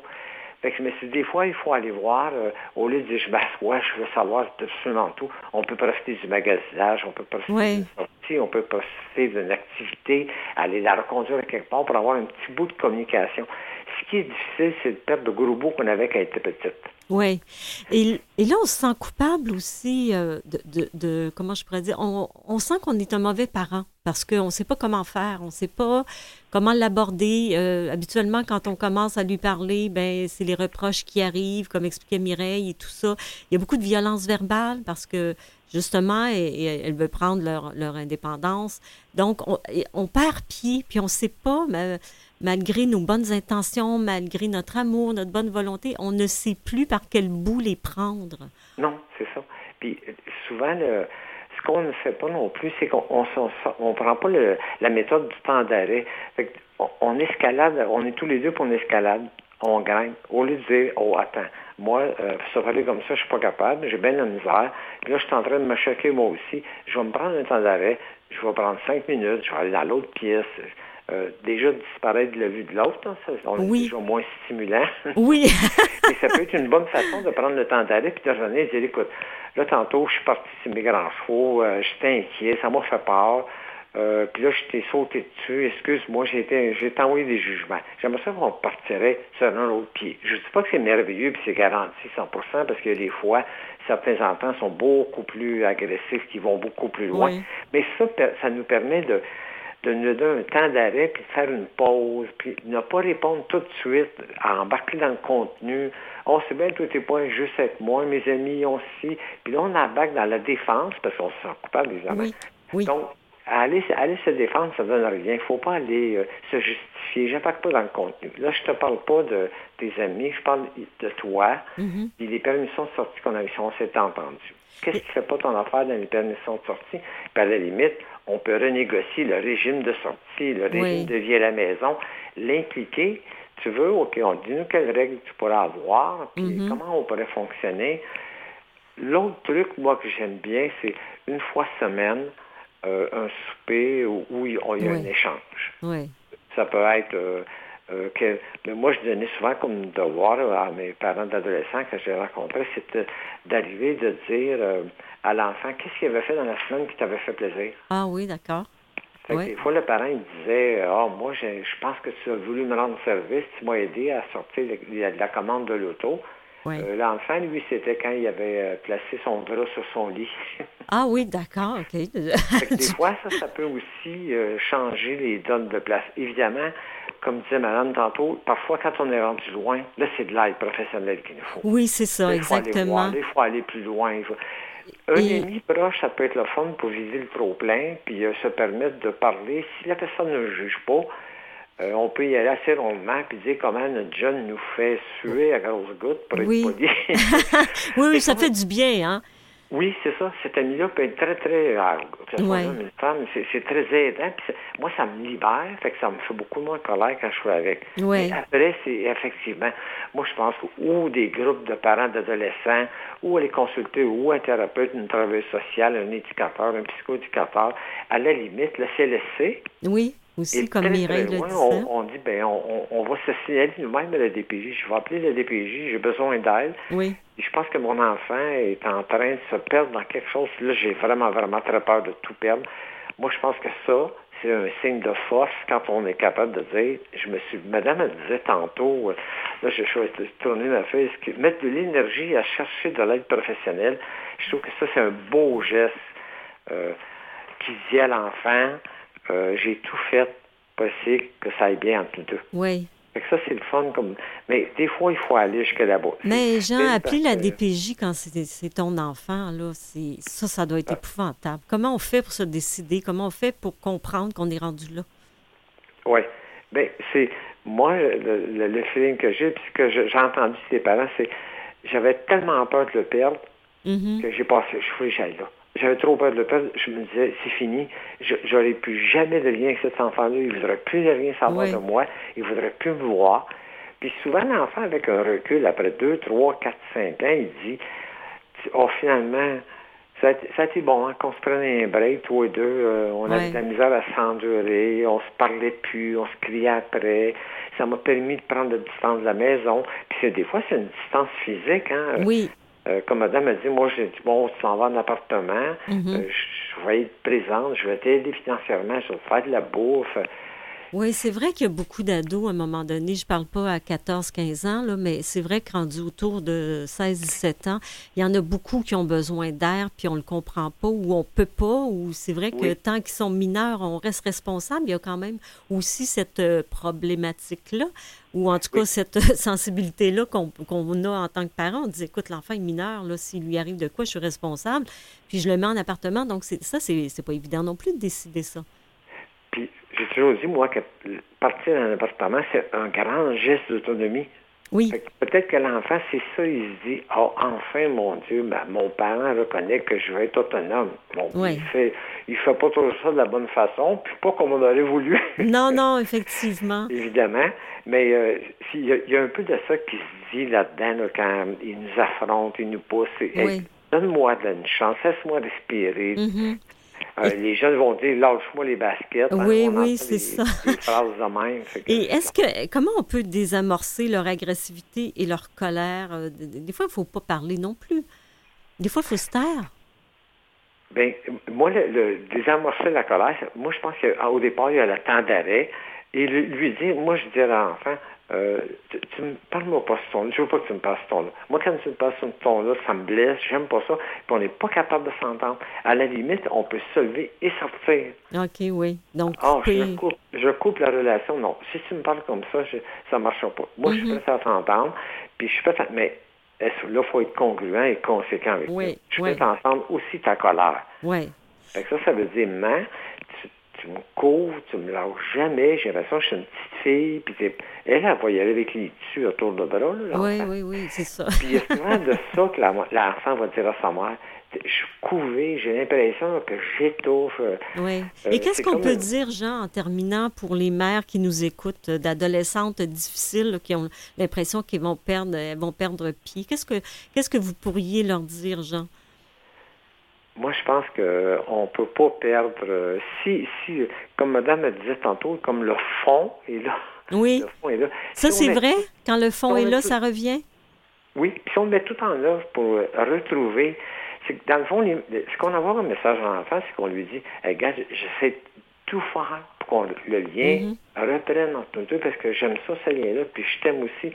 Fait que je me suis dit, des fois, il faut aller voir, euh, au lieu de dire, je m'assois, je veux savoir absolument tout. On peut profiter du magasinage, on peut profiter d'une sortie, on peut profiter d'une activité, aller la reconduire quelque part pour avoir un petit bout de communication. Ce qui est difficile, c'est de perdre le gros bout qu'on avait quand elle était petite. Oui. Et, et, là, on se sent coupable aussi euh, de, de, comment je pourrais dire, on, on sent qu'on est un mauvais parent parce qu'on ne sait pas comment faire, on ne sait pas comment l'aborder. Euh, habituellement, quand on commence à lui parler, ben c'est les reproches qui arrivent, comme expliquait Mireille et tout ça. Il y a beaucoup de violence verbale parce que justement, elle, veut prendre leur, leur indépendance. Donc, on, on, perd pied, puis on ne sait pas, malgré nos bonnes intentions, malgré notre amour, notre bonne volonté, on ne sait plus par quel bout les prendre. Non, c'est ça. Puis souvent, ce qu'on ne fait pas non plus, c'est qu'on ne prend pas la méthode du temps d'arrêt. On, escalade, on est tous les deux pour une escalade, on gagne. Au lieu de dire, oh, attends, moi, euh, ça va aller comme ça, je suis pas capable, j'ai bien la misère. Là, je suis en train de me choquer moi aussi. Je vais me prendre un temps d'arrêt, je vais prendre cinq minutes, je vais aller dans l'autre pièce. Euh, déjà disparaître de la vue de l'autre, hein, ça, on est déjà moins stimulant. Oui. et ça peut être une bonne façon de prendre le temps d'aller puis de revenir et de dire, écoute, là, tantôt, je suis parti sur mes grands chevaux, euh, j'étais inquiet, ça m'a fait peur. Euh, puis là, je t'ai sauté dessus. Excuse-moi, j'ai été, j'ai envoyé des jugements. J'aimerais ça qu'on partirait sur un autre pied. Je ne dis pas que c'est merveilleux puis c'est garanti 100% parce que des fois, certains enfants sont beaucoup plus agressifs, qui vont beaucoup plus loin. Mais ça, ça nous permet de, de nous donner un temps d'arrêt, puis de faire une pause, puis ne pas répondre tout de suite, à embarquer dans le contenu. Oh, c'est bien, tout est pas juste avec moi, mes amis aussi. Puis là, on embarque dans la défense, parce qu'on se sent coupable, évidemment. Oui. Donc, aller, aller se défendre, ça ne donne rien. Il ne faut pas aller euh, se justifier. Je n'embarque pas dans le contenu. Là, je ne te parle pas de tes amis, je parle de toi, mm et les permissions de sortie qu'on avait, on s'est entendu. Qu'est-ce qui ne fait pas ton affaire dans les permissions de sortie? Puis à la limite, on peut renégocier le régime de sortie, le régime de vie à la maison, l'impliquer. Tu veux, OK, on dit-nous quelles règles tu pourras avoir, puis mm-hmm. comment on pourrait fonctionner. L'autre truc, moi, que j'aime bien, c'est une fois semaine, euh, un souper où, il y a un échange. Ça peut être euh, euh, que, mais moi, je donnais souvent comme devoir à mes parents d'adolescents que j'ai rencontrés, c'était d'arriver de dire à l'enfant qu'est-ce qu'il avait fait dans la semaine qui t'avait fait plaisir? Ah oui, d'accord. Des fois, le parent il disait Ah, moi, je, pense que tu as voulu me rendre service, tu m'as aidé à sortir de, la commande de l'auto. Euh, l'enfant, lui, c'était quand il avait euh, placé son bras sur son lit. ah oui, d'accord, OK. des fois, ça, ça peut aussi euh, changer les donnes de place. Évidemment, comme disait Madame tantôt, parfois, quand on est rendu loin, là, c'est de l'aide professionnelle qu'il nous faut. Oui, c'est ça, exactement. il faut aller plus loin. Un ami proche, ça peut être le fun pour viser le trop-plein, puis se permettre de parler. Si la personne ne juge pas, euh, on peut y aller assez rondement puis dire comment notre jeune nous fait suer à grosses gouttes pour oui. être poli. oui, oui, ça fait du bien, hein? Oui, c'est ça. Cet ami-là peut être très, très... Ah, une femme, c'est très aidant. moi, ça me libère, fait que ça me fait beaucoup moins colère quand je suis avec. Oui. après, c'est effectivement... Moi, je pense que ou des groupes de parents d'adolescents, ou aller consulter ou un thérapeute, une travailleuse sociale, un éducateur, un psychoéducateur, à la limite, le CLSC. Oui aussi, comme Mireille le dit. On, dit, ben, on, on, va se signaler nous-mêmes à la DPJ. Je vais appeler la DPJ, j'ai besoin d'aide. Oui. je pense que mon enfant est en train de se perdre dans quelque chose. Là, j'ai vraiment, vraiment très peur de tout perdre. Moi, je pense que ça, c'est un signe de force quand on est capable de dire, je me suis, madame elle disait tantôt, euh, là je suis tourner ma feuille, mettre de l'énergie à chercher de l'aide professionnelle, je trouve que ça c'est un beau geste euh, qui dit à l'enfant, euh, j'ai tout fait possible que ça aille bien entre les deux. Oui. ça, c'est le fun. Comme... Mais des fois, il faut aller jusqu'à là-bas. Mais Jean, appeler la DPJ quand c'est ton enfant, là, ça, ça doit être épouvantable. Comment on fait pour se décider? Comment on fait pour comprendre qu'on est rendu là? Oui. Ben, c'est moi, le, le, feeling que j'ai, puis ce que j'ai entendu de ses parents, c'est j'avais tellement peur de le perdre Mhm. que j'ai passé, je voulais que j'aille là. J'avais trop peur de le perdre. Je me disais, c'est fini. Je- J'aurais plus jamais de lien avec cet enfant-là. Il ne voudrait plus de rien savoir Oui. de moi. Il ne voudrait plus me voir. Puis souvent, l'enfant, avec un recul, après 2, 3, 4, 5 ans, il dit, oh, finalement, ça a, été- ça a été bon hein, qu'on se prenne un break, toi et deux. euh, on avait Ouais. de la misère à s'endurer. On se parlait plus. On se criait après. Ça m'a permis de prendre la distance de la maison. Puis des fois, c'est une distance physique. Hein? Oui. Euh, comme madame a dit, moi, j'ai dit, bon, tu s'en vas en appartement, Mhm. euh, je, je vais être présente, je vais t'aider financièrement, je vais te faire de la bouffe. Oui, c'est vrai qu'il y a beaucoup d'ados à un moment donné. Je parle pas à 14, 15 ans, là, mais c'est vrai que rendu autour de 16, 17 ans, il y en a beaucoup qui ont besoin d'air, puis on le comprend pas, ou on peut pas, ou c'est vrai que Oui. tant qu'ils sont mineurs, on reste responsable. Il y a quand même aussi cette euh, problématique-là, ou en tout cas Oui. cette sensibilité-là qu'on a en tant que parent. On dit, écoute, l'enfant est mineur, là, s'il lui arrive de quoi, je suis responsable, puis je le mets en appartement. Donc, ça, c'est pas évident non plus de décider ça. Puis j'ai toujours dit, moi, que partir un appartement, c'est un grand geste d'autonomie. Oui, Peut-être que l'enfant, c'est ça, il se dit, oh, enfin, mon Dieu, ben, mon parent reconnaît que je vais être autonome. Bon, Oui. il fait il fait pas toujours ça de la bonne façon, puis pas comme on aurait voulu. non, non, effectivement. Évidemment, mais euh, y, il y a un peu de ça qui se dit là-dedans là, quand il nous affronte, il nous pousse. c'est, Hey, Oui. Donne-moi une chance, laisse-moi respirer. Mhm. Euh, les jeunes vont dire lâche-moi les baskets. hein, Oui, oui, c'est ça. Phrases de même. Que- Et est-ce que comment on peut désamorcer leur agressivité et leur colère? Euh, Des fois, il faut pas parler non plus. Des fois, il faut se taire. Ben, moi, le, le désamorcer la colère, moi, je pense qu'au départ, il y a le temps d'arrêt. Et lui, dire, moi, je dis à l'enfant, euh, tu, tu me parles-moi pas ce ton-là. Je veux pas que tu me parles ce ton-là. Moi, quand tu me parles ce ton-là, ça me blesse, j'aime pas ça. Puis on n'est pas capable de s'entendre. À la limite, on peut se lever et sortir. OK, oui. Donc, couper. je coupe, je coupe la relation. Non, si tu me parles comme ça, je, ça ne marchera pas. Moi, je suis Mhm. prêt à s'entendre, puis je suis prêt à... Mais là, il faut être congruent et conséquent avec Oui. Je suis oui. prêt à entendre aussi ta colère. Oui. Fait que ça, ça veut dire, man, tu, tu me couvres, tu me lâches jamais, j'ai l'impression que je suis une petite fille, puis elle, elle va y aller avec les tissus autour de bras, là. Oui, oui, oui, c'est ça. Puis il y a souvent de ça que la- l'enfant va dire à sa mère, je suis couvé, j'ai l'impression que j'étouffe. euh, Oui. Euh, Et qu'est-ce qu'on comme peut dire, Jean, en terminant, pour les mères qui nous écoutent, d'adolescentes difficiles, là, qui ont l'impression qu'elles vont perdre, elles vont perdre pied? Qu'est-ce que, qu'est-ce que vous pourriez leur dire, Jean? Moi, je pense qu'on ne peut pas perdre. euh, si, si, comme madame le disait tantôt, comme le fond est là. Oui. Le fond est là. Ça, Si c'est vrai? Quand le fond on est là, tout- ça revient? Oui, puis si on met tout en œuvre pour euh, retrouver. C'est que dans le fond, les- ce qu'on envoie un message à l'enfant, c'est qu'on lui dit hey, gars, j'essaie tout faire pour qu'on le lien Mhm. reprenne entre nous deux parce que j'aime ça, ce lien-là, puis je t'aime aussi.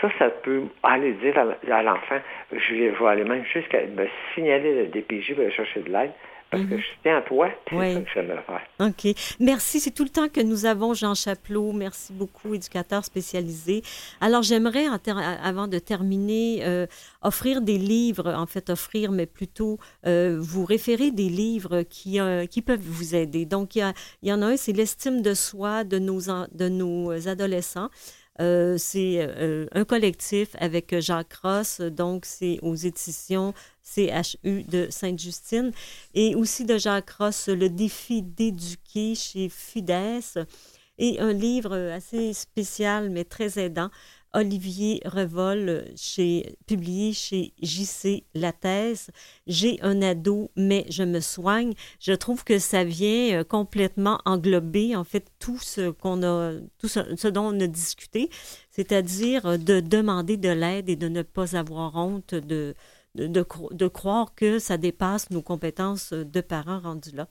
Ça, ça peut aller dire à, à l'enfant, je vais, je vais aller même jusqu'à me signaler le DPJ pour aller chercher de l'aide, parce que je tiens à toi, puis Oui. ça que faire. OK. Merci. C'est tout le temps que nous avons, Jean Chapelot. Merci beaucoup, éducateur spécialisé. Alors, j'aimerais, avant de terminer, euh, offrir des livres, en fait, offrir, mais plutôt euh, vous référer des livres qui, euh, qui peuvent vous aider. Donc, il y, a- il y en a un, c'est L'estime de soi de nos, de nos adolescents. Euh, c'est euh, un collectif avec Jacques Ross, donc c'est aux éditions CHU de Sainte-Justine, et aussi de Jacques Ross, Le défi d'éduquer chez Fides, et un livre assez spécial mais très aidant, Olivier Revol, chez, publié chez JC Lattès. J'ai un ado, mais je me soigne. Je trouve que ça vient euh, complètement englober, en fait, tout ce qu'on a, tout ce, dont on a discuté, c'est-à-dire euh, de demander de l'aide et de ne pas avoir honte de, de, de cro- de croire que ça dépasse nos compétences de parents rendus là.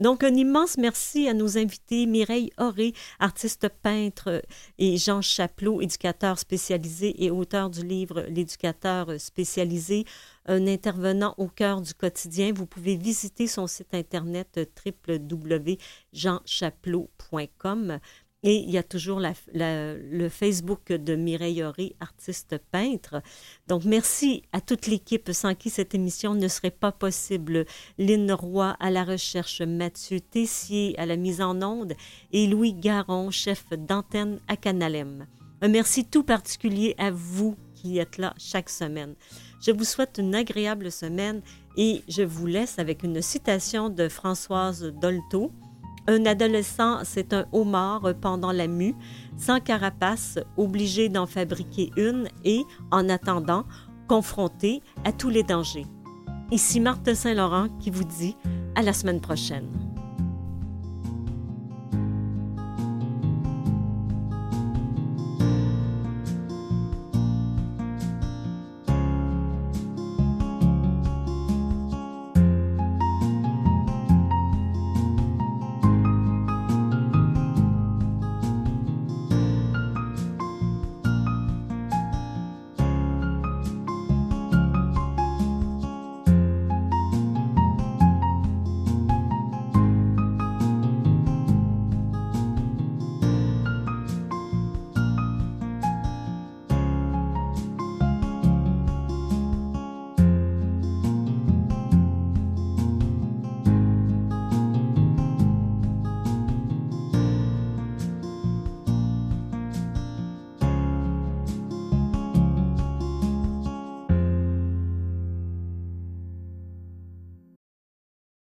Donc, un immense merci à nos invités, Mireille Auré, artiste peintre, et Jean Chapelot, éducateur spécialisé et auteur du livre L'éducateur spécialisé, un intervenant au cœur du quotidien. Vous pouvez visiter son site internet www.jeanchapelot.com. Et il y a toujours le Facebook de Mireille Horry, artiste peintre. Donc, merci à toute l'équipe sans qui cette émission ne serait pas possible. Lynn Roy à la recherche, Mathieu Tessier à la mise en onde et Louis Garon, chef d'antenne à Canalem. Un merci tout particulier à vous qui êtes là chaque semaine. Je vous souhaite une agréable semaine et je vous laisse avec une citation de Françoise Dolto. Un adolescent, c'est un homard pendant la mue, sans carapace, obligé d'en fabriquer une et, en attendant, confronté à tous les dangers. Ici Marthe Saint-Laurent qui vous dit à la semaine prochaine.